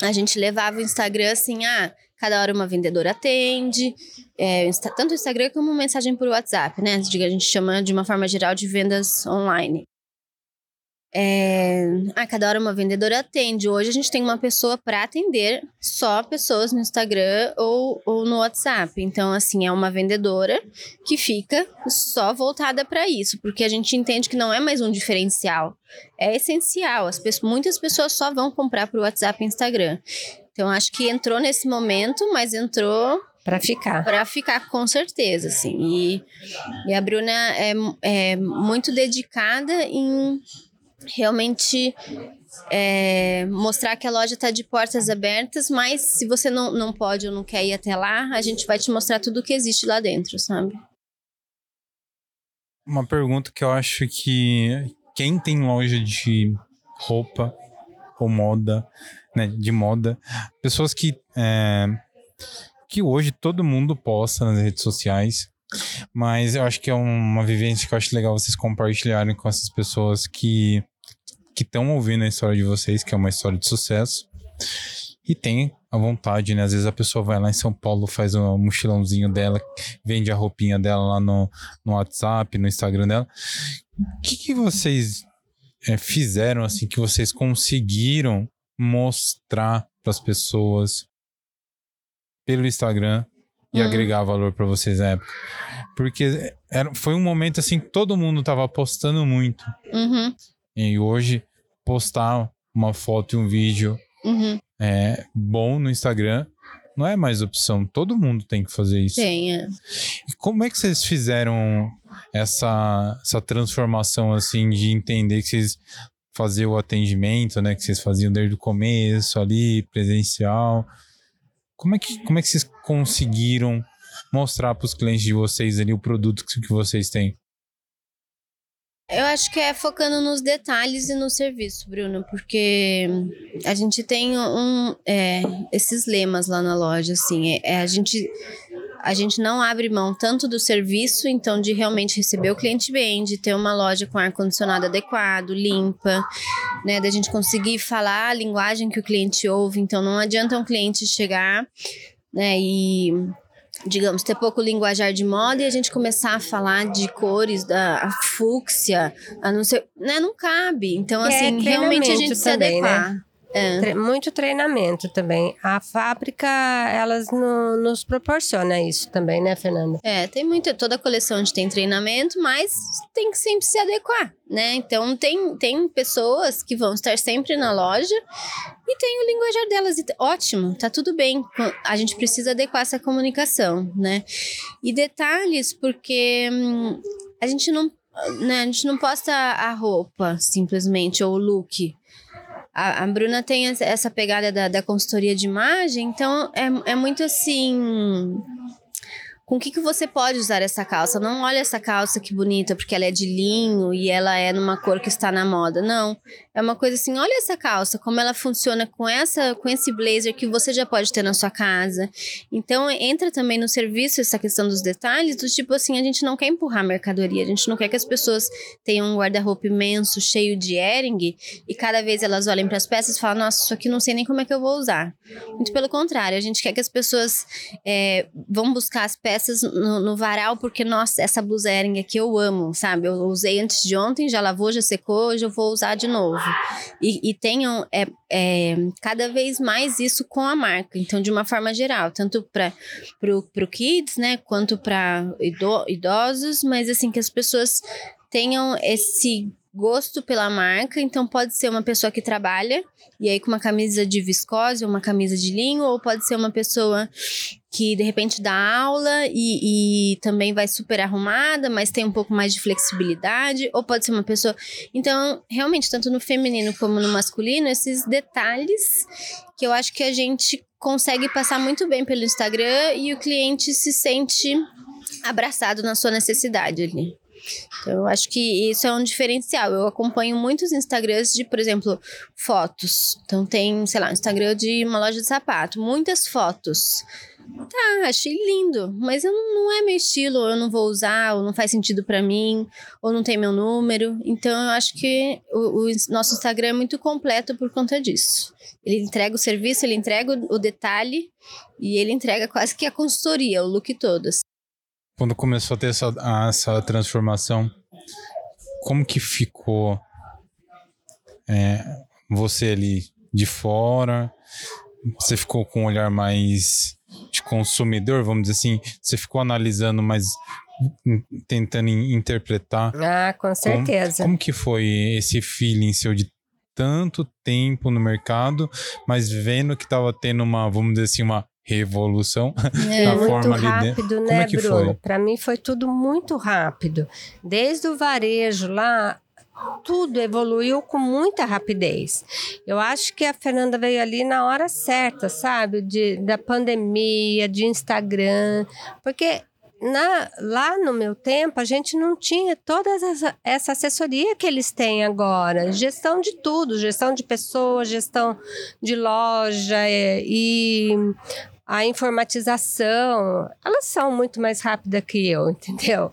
[SPEAKER 3] a gente levava o Instagram assim, ah, cada hora uma vendedora atende, é, tanto o Instagram como mensagem por WhatsApp, né? A gente chama de uma forma geral de vendas online. É, ah, cada hora uma vendedora atende. Hoje a gente tem uma pessoa para atender só pessoas no Instagram ou, ou no WhatsApp. Então, assim, é uma vendedora que fica só voltada para isso, porque a gente entende que não é mais um diferencial, é essencial. As pessoas, muitas pessoas só vão comprar por WhatsApp e Instagram. Então, acho que entrou nesse momento, mas entrou
[SPEAKER 2] Para ficar.
[SPEAKER 3] para ficar com certeza, assim. E, e a Bruna é, é muito dedicada em realmente é, mostrar que a loja está de portas abertas, mas se você não, não pode ou não quer ir até lá, a gente vai te mostrar tudo o que existe lá dentro, sabe?
[SPEAKER 1] Uma pergunta que eu acho que quem tem loja de roupa ou moda, né, de moda, pessoas que é, que hoje todo mundo posta nas redes sociais, mas eu acho que é uma vivência que eu acho legal vocês compartilharem com essas pessoas que que estão ouvindo a história de vocês, que é uma história de sucesso. E tem a vontade, né? Às vezes a pessoa vai lá em São Paulo, faz um mochilãozinho dela, vende a roupinha dela lá no, no WhatsApp, no Instagram dela. O que, que vocês é, fizeram, assim, que vocês conseguiram mostrar para as pessoas pelo Instagram e
[SPEAKER 3] Hum.
[SPEAKER 1] agregar valor para vocês na época? Porque era, foi um momento, assim, que todo mundo tava postando muito.
[SPEAKER 3] Uhum,
[SPEAKER 1] E hoje, postar uma foto e um vídeo
[SPEAKER 3] uhum.
[SPEAKER 1] é, bom no Instagram não é mais opção. Todo mundo tem que fazer isso.
[SPEAKER 3] Tem, é.
[SPEAKER 1] E como é que vocês fizeram essa, essa transformação, assim, de entender que vocês faziam o atendimento, né? Que vocês faziam desde o começo ali, presencial. Como é que, como é que vocês conseguiram mostrar para os clientes de vocês ali o produto que, vocês têm?
[SPEAKER 3] Eu acho que é focando nos detalhes e no serviço, Bruno, porque a gente tem um, é, esses lemas lá na loja, assim, é, é a gente a gente não abre mão tanto do serviço, então de realmente receber o cliente bem, de ter uma loja com ar condicionado adequado, limpa, né, da gente conseguir falar a linguagem que o cliente ouve, então não adianta um cliente chegar, né, e digamos, ter pouco linguajar de moda e a gente começar a falar de cores, da fúcsia, a não ser, né, não cabe. Então,
[SPEAKER 2] É
[SPEAKER 3] assim, realmente a gente
[SPEAKER 2] treinamento
[SPEAKER 3] se
[SPEAKER 2] também, né?
[SPEAKER 3] É.
[SPEAKER 2] Tre- muito treinamento também. A fábrica, elas no- nos proporciona isso também, né, Fernanda?
[SPEAKER 3] É, tem muita, toda a coleção de tem treinamento, mas tem que sempre se adequar, né? Então tem, tem pessoas que vão estar sempre na loja e tem o linguajar delas. e Ótimo, tá tudo bem. A gente precisa adequar essa comunicação, né? E detalhes, porque hum, a gente não. Né, a gente não posta a roupa simplesmente, ou o look. A, a Bruna tem essa- pegada da, da consultoria de imagem, então é, é muito assim com o que, que você pode usar essa calça. Não olha essa calça que bonita porque ela é de linho e ela é numa cor que está na moda. Não. É uma coisa assim, olha essa calça, como ela funciona com essa com esse blazer que você já pode ter na sua casa. Então entra também no serviço essa questão dos detalhes, do tipo assim, a gente não quer empurrar mercadoria, a gente não quer que as pessoas tenham um guarda-roupa imenso, cheio de ering, e cada vez elas olhem para as peças e falam, nossa, isso aqui não sei nem como é que eu vou usar. Muito pelo contrário, a gente quer que as pessoas é, vão buscar as peças no, no varal, porque, nossa, essa blusa Ering aqui eu amo, sabe? Eu usei antes de ontem, já lavou, já secou, hoje eu vou usar de novo. E, e tenham é, é, cada vez mais isso com a marca, então, de uma forma geral, tanto para o kids, né, quanto para ido, idosos, mas assim, que as pessoas tenham esse gosto pela marca, então pode ser uma pessoa que trabalha e aí com uma camisa de viscose uma camisa de linho, ou pode ser uma pessoa que de repente dá aula e, e também vai super arrumada, mas tem um pouco mais de flexibilidade, ou pode ser uma pessoa. Então, realmente, tanto no feminino como no masculino, esses detalhes que eu acho que a gente consegue passar muito bem pelo Instagram e o cliente se sente abraçado na sua necessidade ali. Então, eu acho que isso é um diferencial. Eu acompanho muitos Instagrams de, por exemplo, fotos. Então, tem, sei lá, um Instagram de uma loja de sapato, muitas fotos. Tá, achei lindo, mas eu não, é meu estilo, ou eu não vou usar, ou não faz sentido para mim, ou não tem meu número. Então, eu acho que o, o nosso Instagram é muito completo por conta disso. Ele entrega o serviço, ele entrega o, detalhe e ele entrega quase que a consultoria, o look todo. assim.
[SPEAKER 1] Quando começou a ter essa, essa transformação, como que ficou é, você ali de fora? Você ficou com um olhar mais de consumidor, vamos dizer assim? Você ficou analisando, mas tentando in- interpretar?
[SPEAKER 2] Ah, com certeza.
[SPEAKER 1] Como que foi esse feeling seu de tanto tempo no mercado, mas vendo que estava tendo uma, vamos dizer assim, uma revolução
[SPEAKER 3] É,
[SPEAKER 1] na forma ali
[SPEAKER 2] rápido,
[SPEAKER 1] dentro? Como
[SPEAKER 2] né,
[SPEAKER 1] é que
[SPEAKER 2] Bruno?
[SPEAKER 1] foi?
[SPEAKER 2] Para mim foi tudo muito rápido. Desde o varejo lá, tudo evoluiu com muita rapidez. Eu acho que a Fernanda veio ali na hora certa, sabe? De, da pandemia, de Instagram, porque na, lá no meu tempo a gente não tinha toda essa, essa assessoria que eles têm agora. Gestão de tudo, gestão de pessoas, gestão de loja é, e a informatização, elas são muito mais rápidas que eu, entendeu?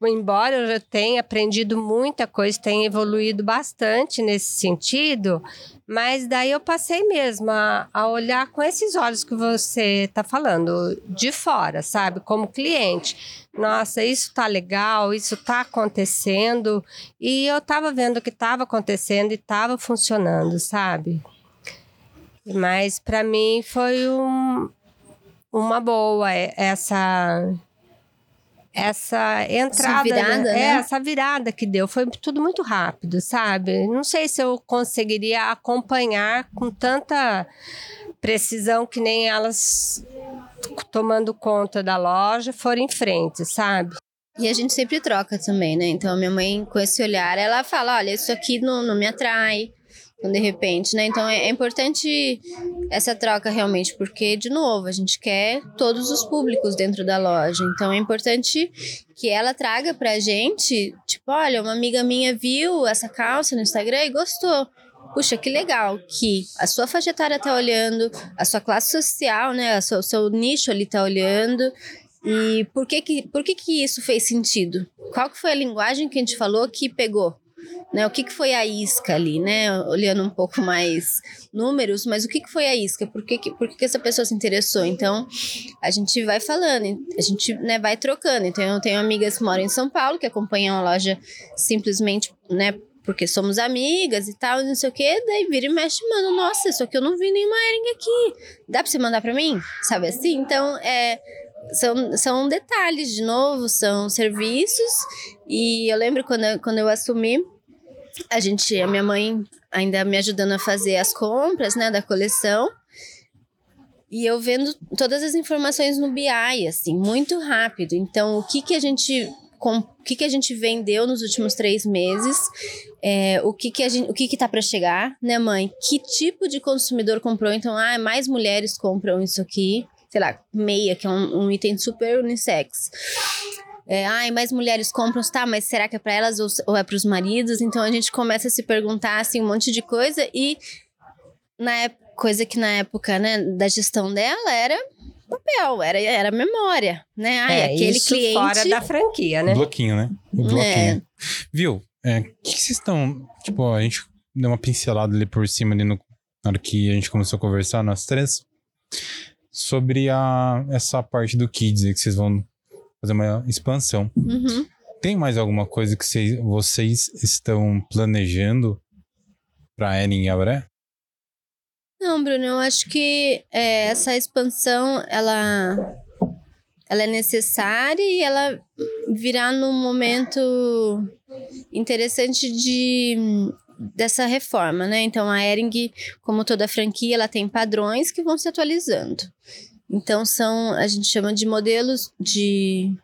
[SPEAKER 2] Embora eu tenha aprendido muita coisa, tenha evoluído bastante nesse sentido, mas daí eu passei mesmo a, a olhar com esses olhos que você está falando, de fora, sabe? Como cliente. Nossa, isso tá legal, isso tá acontecendo. E eu tava vendo que estava acontecendo e estava funcionando, sabe? Mas para mim foi um, uma boa é, essa essa entrada,
[SPEAKER 3] virada,
[SPEAKER 2] é,
[SPEAKER 3] né?
[SPEAKER 2] essa virada que deu, foi tudo muito rápido, sabe? Não sei se eu conseguiria acompanhar com tanta precisão que nem elas tomando conta da loja foram em frente, sabe?
[SPEAKER 3] E a gente sempre troca também, né? Então a minha mãe, com esse olhar, ela fala: olha, isso aqui não, não me atrai. De repente, né? Então é, é importante essa troca realmente, porque, de novo, a gente quer todos os públicos dentro da loja. Então é importante que ela traga pra gente, tipo, olha, uma amiga minha viu essa calça no Instagram e gostou. Puxa, que legal que a sua faixa etária tá olhando, a sua classe social, né? O seu, seu nicho ali tá olhando. E por que que, por que que isso fez sentido? Qual que foi a linguagem que a gente falou que pegou? Né, o que, que foi a isca ali, né? Olhando um pouco mais números, mas o que, que foi a isca? Por que, que, por que, que essa pessoa se interessou? Então, a gente vai falando, a gente né, vai trocando. Então, eu tenho amigas que moram em São Paulo, que acompanham a loja simplesmente, né? porque somos amigas e tal, não sei o quê. Daí vira e mexe, mano, nossa, isso aqui eu não vi nenhuma Ering aqui. Dá pra você mandar pra mim? Sabe assim? Então, é, são, são detalhes, de novo, são serviços. E eu lembro quando quando eu assumi, a gente, a minha mãe ainda me ajudando a fazer as compras, né, da coleção. E eu vendo todas as informações no BI, assim, muito rápido. Então, o que que a gente com, o que, que a gente vendeu nos últimos três meses, é, o que que a gente, o que que tá para chegar, né, mãe? Que tipo de consumidor comprou? Então, ah, mais mulheres compram isso aqui, sei lá, meia, que é um, um item super unissex. É, ai, mais mulheres compram, tá, mas será que é para elas ou, ou é para os maridos? Então a gente começa a se perguntar assim um monte de coisa e na época coisa que na época, né, da gestão dela era papel, era, era memória, né? Ai,
[SPEAKER 2] é,
[SPEAKER 3] aquele
[SPEAKER 2] isso
[SPEAKER 3] cliente.
[SPEAKER 2] fora da franquia, né?
[SPEAKER 1] Bloquinho, né? O bloquinho. É. Viu? É, o que, que vocês estão. Tipo, a gente deu uma pincelada ali por cima ali no, na hora que a gente começou a conversar, nós três, sobre a, essa parte do Kids que vocês vão fazer uma expansão.
[SPEAKER 3] Uhum.
[SPEAKER 1] Tem mais alguma coisa que vocês, vocês estão planejando para Eren e Abré?
[SPEAKER 3] Não, Bruno, eu acho que é, essa expansão, ela, ela é necessária e ela virá num momento interessante de dessa reforma, né? Então a Ering, como toda franquia, ela tem padrões que vão se atualizando. Então são, a gente chama de modelos de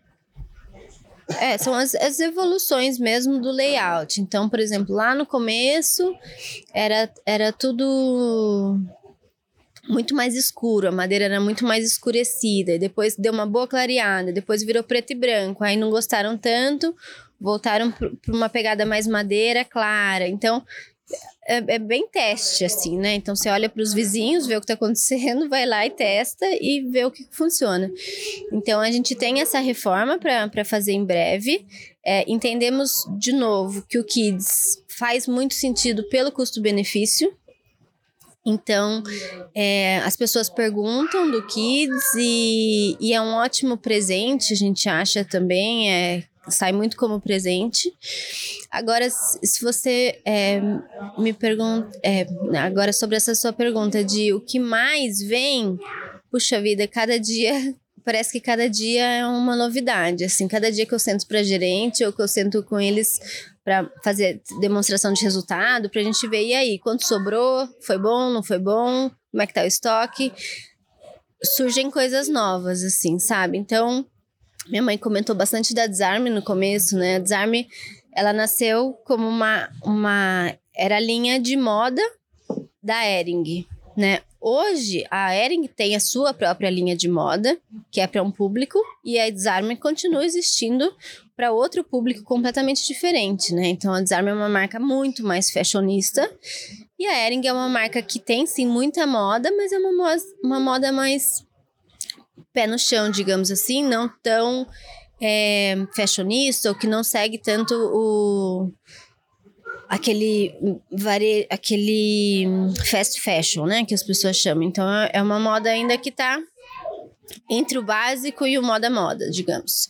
[SPEAKER 3] é, são as, as, evoluções mesmo do layout. Então, por exemplo, lá no começo era, era tudo muito mais escuro, a madeira era muito mais escurecida, e depois deu uma boa clareada, depois virou preto e branco, aí não gostaram tanto, voltaram para uma pegada mais madeira clara. Então, é, é, bem teste, assim, né? Então você olha para os vizinhos, vê o que está acontecendo, vai lá e testa e vê o que funciona. Então a gente tem essa reforma para fazer em breve. É, entendemos de novo que o Kids faz muito sentido pelo custo-benefício. Então, é, as pessoas perguntam do Kids e, e, é um ótimo presente, a gente acha também. É, sai muito como presente. Agora, se você é, me pergunta, é, agora sobre essa sua pergunta de o que mais vem, puxa vida, cada dia parece que cada dia é uma novidade. Assim, cada dia que eu sento para gerente ou que eu sento com eles para fazer demonstração de resultado, para a gente ver e aí, quanto sobrou, foi bom, não foi bom, como é que tá o estoque. Surgem coisas novas, assim, sabe? Então, minha mãe comentou bastante da Desarme no começo, né? A Desarme, ela nasceu como uma, uma... Era a linha de moda da Ering, né? Hoje, a Ering tem a sua própria linha de moda, que é para um público, e a Desarme continua existindo para outro público completamente diferente, né? Então, a Desarme é uma marca muito mais fashionista, e a Ering é uma marca que tem, sim, muita moda, mas é uma, uma moda mais pé no chão, digamos assim, não tão é, fashionista ou que não segue tanto o aquele vare, aquele fast fashion, né, que as pessoas chamam. Então é uma moda ainda que tá entre o básico e o moda moda, digamos.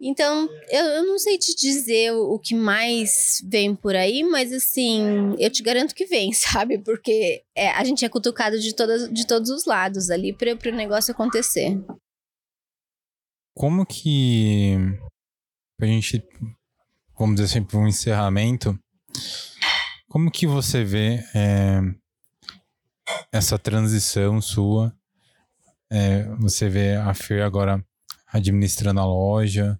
[SPEAKER 3] Então, eu, eu não sei te dizer o, o, que mais vem por aí, mas assim, eu te garanto que vem, sabe? Porque é, a gente é cutucado de, todas, de todos os lados ali para o negócio acontecer.
[SPEAKER 1] Como que a gente, vamos dizer assim, para um encerramento, como que você vê é, essa transição sua? É, você vê a Fer agora administrando a loja,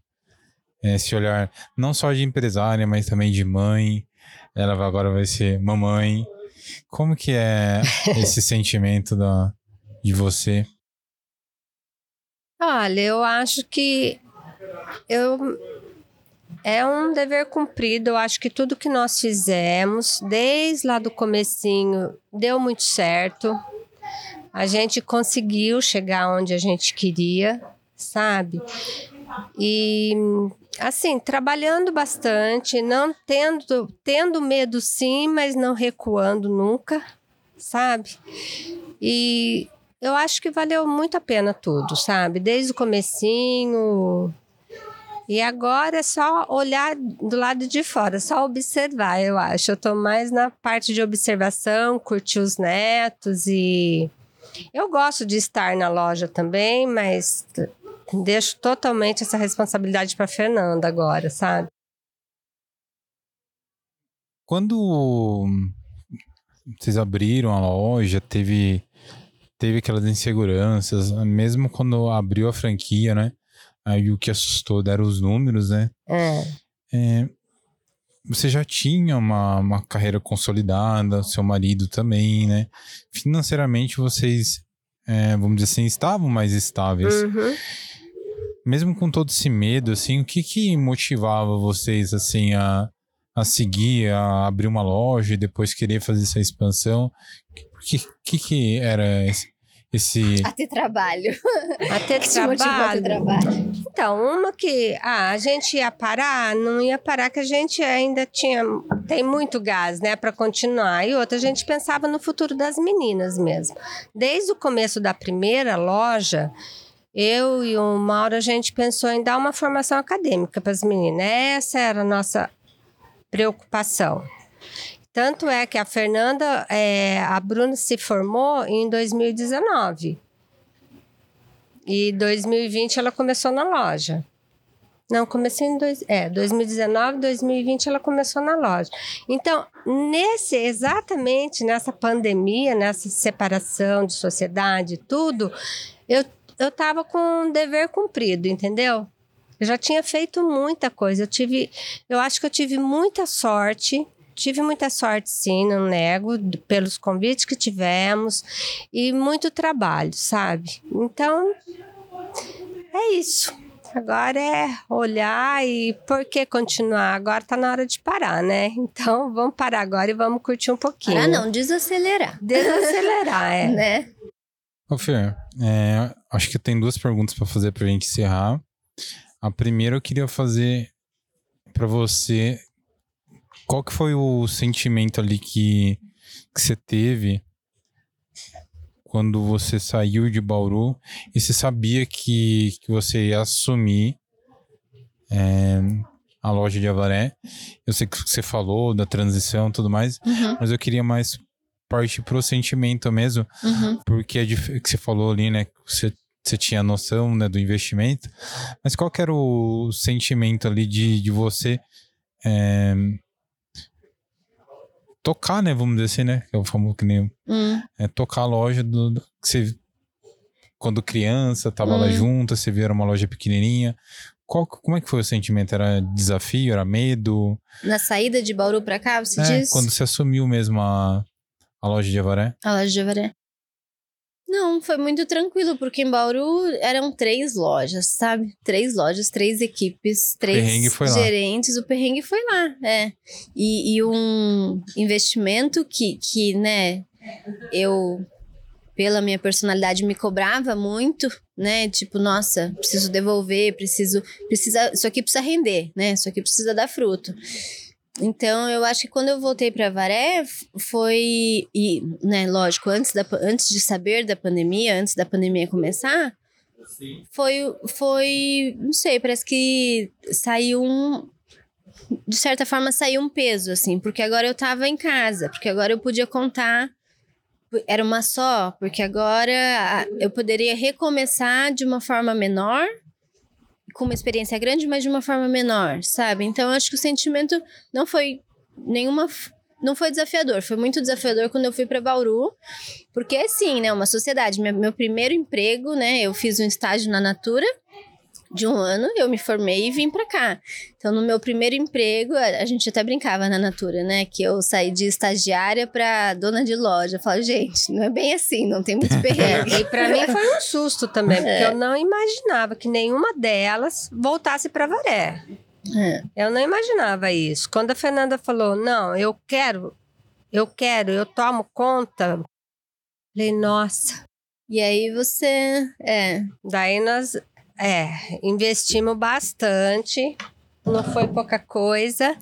[SPEAKER 1] esse olhar não só de empresária, mas também de mãe. Ela agora vai ser mamãe. Como que é esse sentimento da, de você?
[SPEAKER 2] Olha, eu acho que eu é um dever cumprido. Eu acho que tudo que nós fizemos, desde lá do comecinho, deu muito certo. A gente conseguiu chegar onde a gente queria, sabe? E assim, trabalhando bastante, não tendo, tendo medo sim, mas não recuando nunca, sabe? E eu acho que valeu muito a pena tudo, sabe? Desde o comecinho, E agora é só olhar do lado de fora, só observar, eu acho. Eu tô mais na parte de observação, curtir os netos e eu gosto de estar na loja também, mas deixo totalmente essa responsabilidade para Fernanda agora, sabe?
[SPEAKER 1] Quando vocês abriram a loja, teve teve aquelas inseguranças, mesmo quando abriu a franquia, né? Aí o que assustou deram os números, né?
[SPEAKER 2] É.
[SPEAKER 1] É, você já tinha uma, uma carreira consolidada, seu marido também, né? Financeiramente vocês, é, vamos dizer assim, estavam mais estáveis.
[SPEAKER 2] Uhum.
[SPEAKER 1] Mesmo com todo esse medo, assim, o que que motivava vocês, assim, a, a seguir, a abrir uma loja e depois querer fazer essa expansão? O que, que que era esse... esse...
[SPEAKER 3] A ter trabalho.
[SPEAKER 2] A ter
[SPEAKER 3] Que te motivou a ter
[SPEAKER 2] trabalho.
[SPEAKER 3] trabalho.
[SPEAKER 2] Então, uma que ah, a gente ia parar, não ia parar, que a gente ainda tinha. Tem muito gás, né, para continuar. E outra, a gente pensava no futuro das meninas mesmo. Desde o começo da primeira loja, eu e o Mauro, a gente pensou em dar uma formação acadêmica para as meninas. Essa era a nossa preocupação. Tanto é que a Fernanda, é, a Bruna se formou em 2019. E 2020 ela começou na loja. Não, comecei em dois, é, 2019, 2020 ela começou na loja. Então, nesse exatamente nessa pandemia, nessa separação de sociedade, tudo, eu eu tava com um dever cumprido, entendeu? Eu já tinha feito muita coisa. Eu tive, eu acho que eu tive muita sorte. Tive muita sorte, sim, não nego, pelos convites que tivemos e muito trabalho, sabe? Então, é isso. Agora é olhar e por que continuar? Agora tá na hora de parar, né? Então, vamos parar agora e vamos curtir um pouquinho.
[SPEAKER 3] Ah, não, desacelerar.
[SPEAKER 2] Desacelerar, é.
[SPEAKER 3] Né?
[SPEAKER 1] Ô, Fer, é, acho que tem duas perguntas para fazer pra gente encerrar. A primeira eu queria fazer para você qual que foi o sentimento ali que, que você teve quando você saiu de Bauru e você sabia que, que você ia assumir é, a loja de Avaré. Eu sei que você falou da transição e tudo mais,
[SPEAKER 3] Uhum,
[SPEAKER 1] mas eu queria mais partir pro sentimento mesmo,
[SPEAKER 3] uhum.
[SPEAKER 1] porque é que você falou ali, né? Você, você tinha noção né, do investimento, mas qual que era o sentimento ali de, de você é, tocar, né? Vamos dizer assim, né? Que é o famoso que nem
[SPEAKER 3] Hum.
[SPEAKER 1] é, tocar a loja do, do- que você quando criança tava lá
[SPEAKER 3] Hum.
[SPEAKER 1] junto, você via era uma loja pequenininha. Qual, como é que foi o sentimento? Era desafio? Era medo?
[SPEAKER 3] Na saída de Bauru pra cá, você
[SPEAKER 1] É,
[SPEAKER 3] diz?
[SPEAKER 1] quando você assumiu mesmo a, a loja de Avaré?
[SPEAKER 3] A loja de Avaré. Não, foi muito tranquilo, porque em Bauru eram três lojas, sabe? Três lojas, três equipes, três
[SPEAKER 1] perrengue foi lá.
[SPEAKER 3] gerentes. O perrengue foi lá, é. E, e um investimento que, que, né, eu, pela minha personalidade, me cobrava muito, né? Tipo, nossa, preciso devolver, preciso. precisa Isso aqui precisa render, né? Isso aqui precisa dar fruto. Então, eu acho que quando eu voltei para Varé, foi. E, né, lógico, antes, da, antes de saber da pandemia, antes da pandemia começar, foi. foi não sei, parece que saiu um. De certa forma, saiu um peso, assim, porque agora eu tava em casa, porque agora eu podia contar. Era uma só, porque agora eu poderia recomeçar de uma forma menor, com uma experiência grande, mas de uma forma menor, sabe? Então, acho que o sentimento não foi nenhuma. Não foi desafiador, foi muito desafiador quando eu fui para Bauru, porque assim, né, uma sociedade. Meu, meu primeiro emprego, né, eu fiz um estágio na Natura de um ano, eu me formei e vim para cá. Então, no meu primeiro emprego, a, a gente até brincava na Natura, né, que eu saí de estagiária para dona de loja. Eu falo, gente, não é bem assim, não tem muito perrengue.
[SPEAKER 2] E para mim foi um susto também, porque eu não imaginava que nenhuma delas voltasse para Varé.
[SPEAKER 3] É.
[SPEAKER 2] Eu não imaginava isso. Quando a Fernanda falou, não, eu quero, eu quero, eu tomo conta, falei, nossa.
[SPEAKER 3] E aí você, é,
[SPEAKER 2] Daí nós, é, investimos bastante não foi pouca coisa.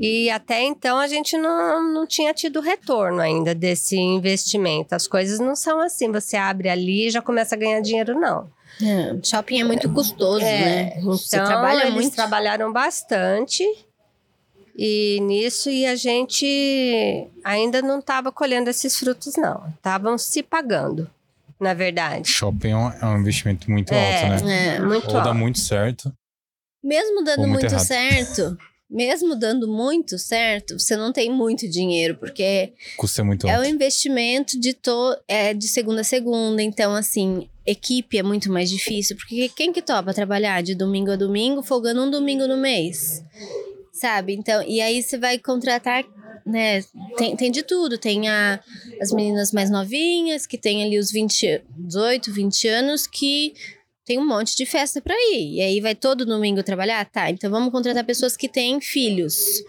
[SPEAKER 2] E até então a gente não, não tinha tido retorno ainda desse investimento. As coisas não são assim, você abre ali e já começa a ganhar dinheiro, não.
[SPEAKER 3] É, shopping é muito custoso,
[SPEAKER 2] É,
[SPEAKER 3] né?
[SPEAKER 2] Então,
[SPEAKER 3] Você trabalha
[SPEAKER 2] eles
[SPEAKER 3] muito.
[SPEAKER 2] trabalharam bastante e nisso e a gente ainda não estava colhendo esses frutos, não. Estavam se pagando, na verdade.
[SPEAKER 1] Shopping é um, é um investimento muito
[SPEAKER 2] É.
[SPEAKER 1] alto, né?
[SPEAKER 3] É.
[SPEAKER 2] Muito
[SPEAKER 1] Ou dá
[SPEAKER 2] alto.
[SPEAKER 1] muito certo.
[SPEAKER 3] Mesmo dando
[SPEAKER 1] Ou muito
[SPEAKER 3] muito
[SPEAKER 1] errado.
[SPEAKER 3] certo, mesmo dando muito certo, você não tem muito dinheiro, porque
[SPEAKER 1] Custa muito
[SPEAKER 3] é
[SPEAKER 1] alto.
[SPEAKER 3] um investimento de, to é de segunda a segunda. Então, assim, equipe é muito mais difícil. Porque quem que topa trabalhar de domingo a domingo, folgando um domingo no mês? Sabe? Então, e aí você vai contratar, né? Tem, tem de tudo. Tem a, as meninas mais novinhas, que tem ali os 20, 18, 20 anos, que tem um monte de festa pra ir. E aí vai todo domingo trabalhar? Tá, então vamos contratar pessoas que têm filhos.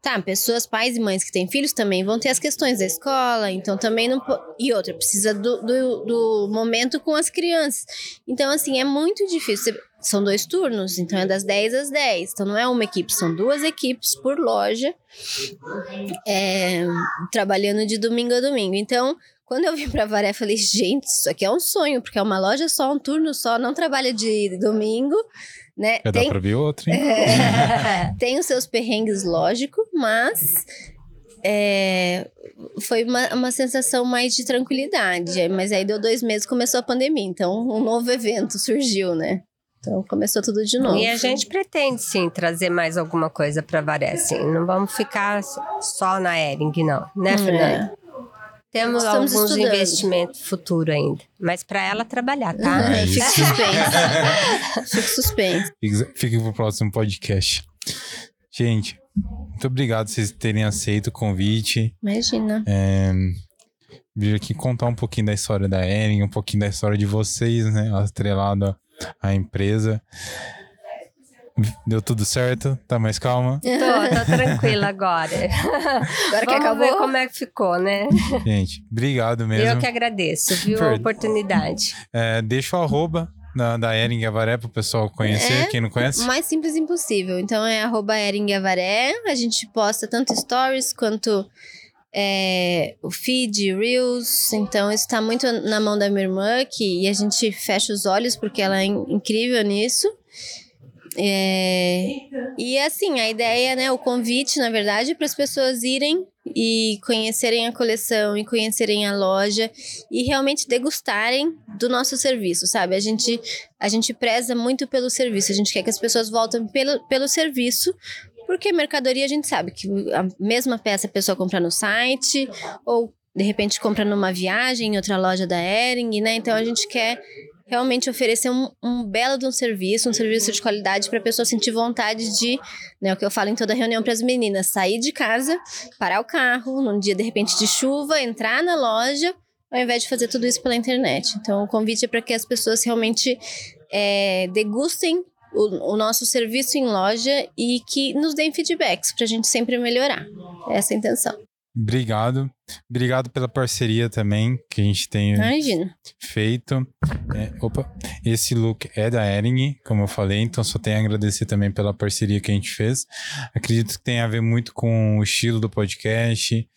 [SPEAKER 3] Tá, pessoas, pais e mães que têm filhos também vão ter as questões da escola, então também não. E outra, precisa do, do, do momento com as crianças. Então, assim, é muito difícil. São dois turnos, então é das 10 às 10. Então não é uma equipe, são duas equipes por loja, é, trabalhando de domingo a domingo. Então, quando eu vim pra Varé, falei, gente, isso aqui é um sonho, porque é uma loja só, um turno só, não trabalha de domingo, né?
[SPEAKER 1] Dar
[SPEAKER 3] Tem,
[SPEAKER 1] pra ver outro, hein?
[SPEAKER 3] É. tem os seus perrengues, lógico, mas é, foi uma, uma sensação mais de tranquilidade. Mas aí deu dois meses começou a pandemia, então um novo evento surgiu, né? Então começou tudo de novo.
[SPEAKER 2] E a gente pretende sim trazer mais alguma coisa para Varé, sim. Não vamos ficar só na Ering, não, né,
[SPEAKER 3] É.
[SPEAKER 2] Fernanda? Temos
[SPEAKER 3] Estamos
[SPEAKER 2] alguns
[SPEAKER 3] estudando.
[SPEAKER 2] investimentos futuro ainda, mas para ela trabalhar, tá?
[SPEAKER 1] É
[SPEAKER 3] Fica
[SPEAKER 1] isso.
[SPEAKER 3] suspenso. Fica suspenso.
[SPEAKER 1] Fica, fica pro próximo podcast. Gente, muito obrigado por vocês terem aceito o convite.
[SPEAKER 3] Imagina.
[SPEAKER 1] É, vir aqui contar um pouquinho da história da Ering, um pouquinho da história de vocês, né? Atrelado à empresa. Deu tudo certo? Tá mais calma?
[SPEAKER 2] Tô, tô tranquila agora.
[SPEAKER 3] Agora que
[SPEAKER 2] Vamos
[SPEAKER 3] acabou.
[SPEAKER 2] ver como é que ficou, né?
[SPEAKER 1] Gente, obrigado mesmo.
[SPEAKER 2] Eu que agradeço, viu, a
[SPEAKER 1] Fer-
[SPEAKER 2] oportunidade.
[SPEAKER 1] É, deixa o arroba da, da Ering Avaré pro pessoal conhecer,
[SPEAKER 3] É.
[SPEAKER 1] quem não conhece.
[SPEAKER 3] O mais simples impossível. Então é arroba Eringavaré. A gente posta tanto stories quanto é, o feed, Reels. Então isso tá muito na mão da minha irmã, que e a gente fecha os olhos porque ela é in- incrível nisso. É, e assim, a ideia, né, o convite, na verdade, para as pessoas irem e conhecerem a coleção e conhecerem a loja e realmente degustarem do nosso serviço, sabe? A gente a gente preza muito pelo serviço, a gente quer que as pessoas voltem pelo, pelo serviço, porque mercadoria a gente sabe que a mesma peça a pessoa compra no site, ou de repente compra numa viagem em outra loja da Ering, né? Então a gente quer realmente oferecer um, um belo de um serviço, um serviço de qualidade para a pessoa sentir vontade de, né, o que eu falo em toda reunião para as meninas, sair de casa, parar o carro num dia de repente de chuva, entrar na loja, ao invés de fazer tudo isso pela internet. Então, o convite é para que as pessoas realmente é, degustem o, o nosso serviço em loja e que nos deem feedbacks para a gente sempre melhorar. Essa é a intenção.
[SPEAKER 1] Obrigado. Obrigado pela parceria também que a gente tem
[SPEAKER 3] Imagina.
[SPEAKER 1] feito. É, opa, esse look é da Ering, como eu falei, então só tenho a agradecer também pela parceria que a gente fez. Acredito que tem a ver muito com o estilo do podcast,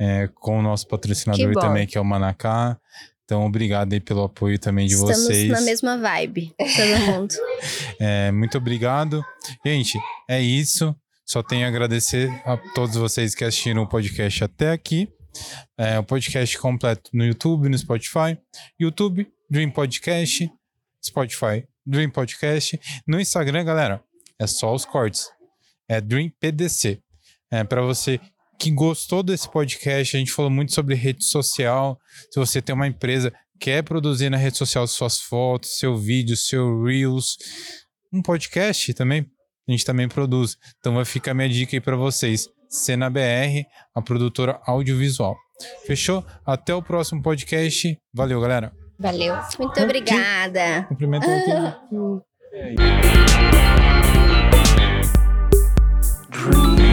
[SPEAKER 1] é, com o nosso patrocinador
[SPEAKER 2] Que
[SPEAKER 1] também, que é o Manacá. Então, obrigado aí pelo apoio também de
[SPEAKER 3] Estamos
[SPEAKER 1] vocês.
[SPEAKER 3] na mesma vibe, todo mundo.
[SPEAKER 1] É, muito obrigado. Gente, é isso. Só tenho a agradecer a todos vocês que assistiram o podcast até aqui. É, o podcast completo no YouTube, no Spotify. YouTube, Dream Podcast. Spotify, Dream Podcast. No Instagram, galera, é só os cortes. É Dream PDC. É, para você que gostou desse podcast, a gente falou muito sobre rede social. Se você tem uma empresa, quer produzir na rede social suas fotos, seu vídeo, seu Reels, um podcast também, a gente também produz. Então vai ficar a minha dica aí para vocês. Cena BR, a produtora audiovisual. Fechou? Até o próximo podcast. Valeu, galera.
[SPEAKER 2] Valeu.
[SPEAKER 3] Muito obrigada.
[SPEAKER 1] Cumprimento aqui.
[SPEAKER 4] Dream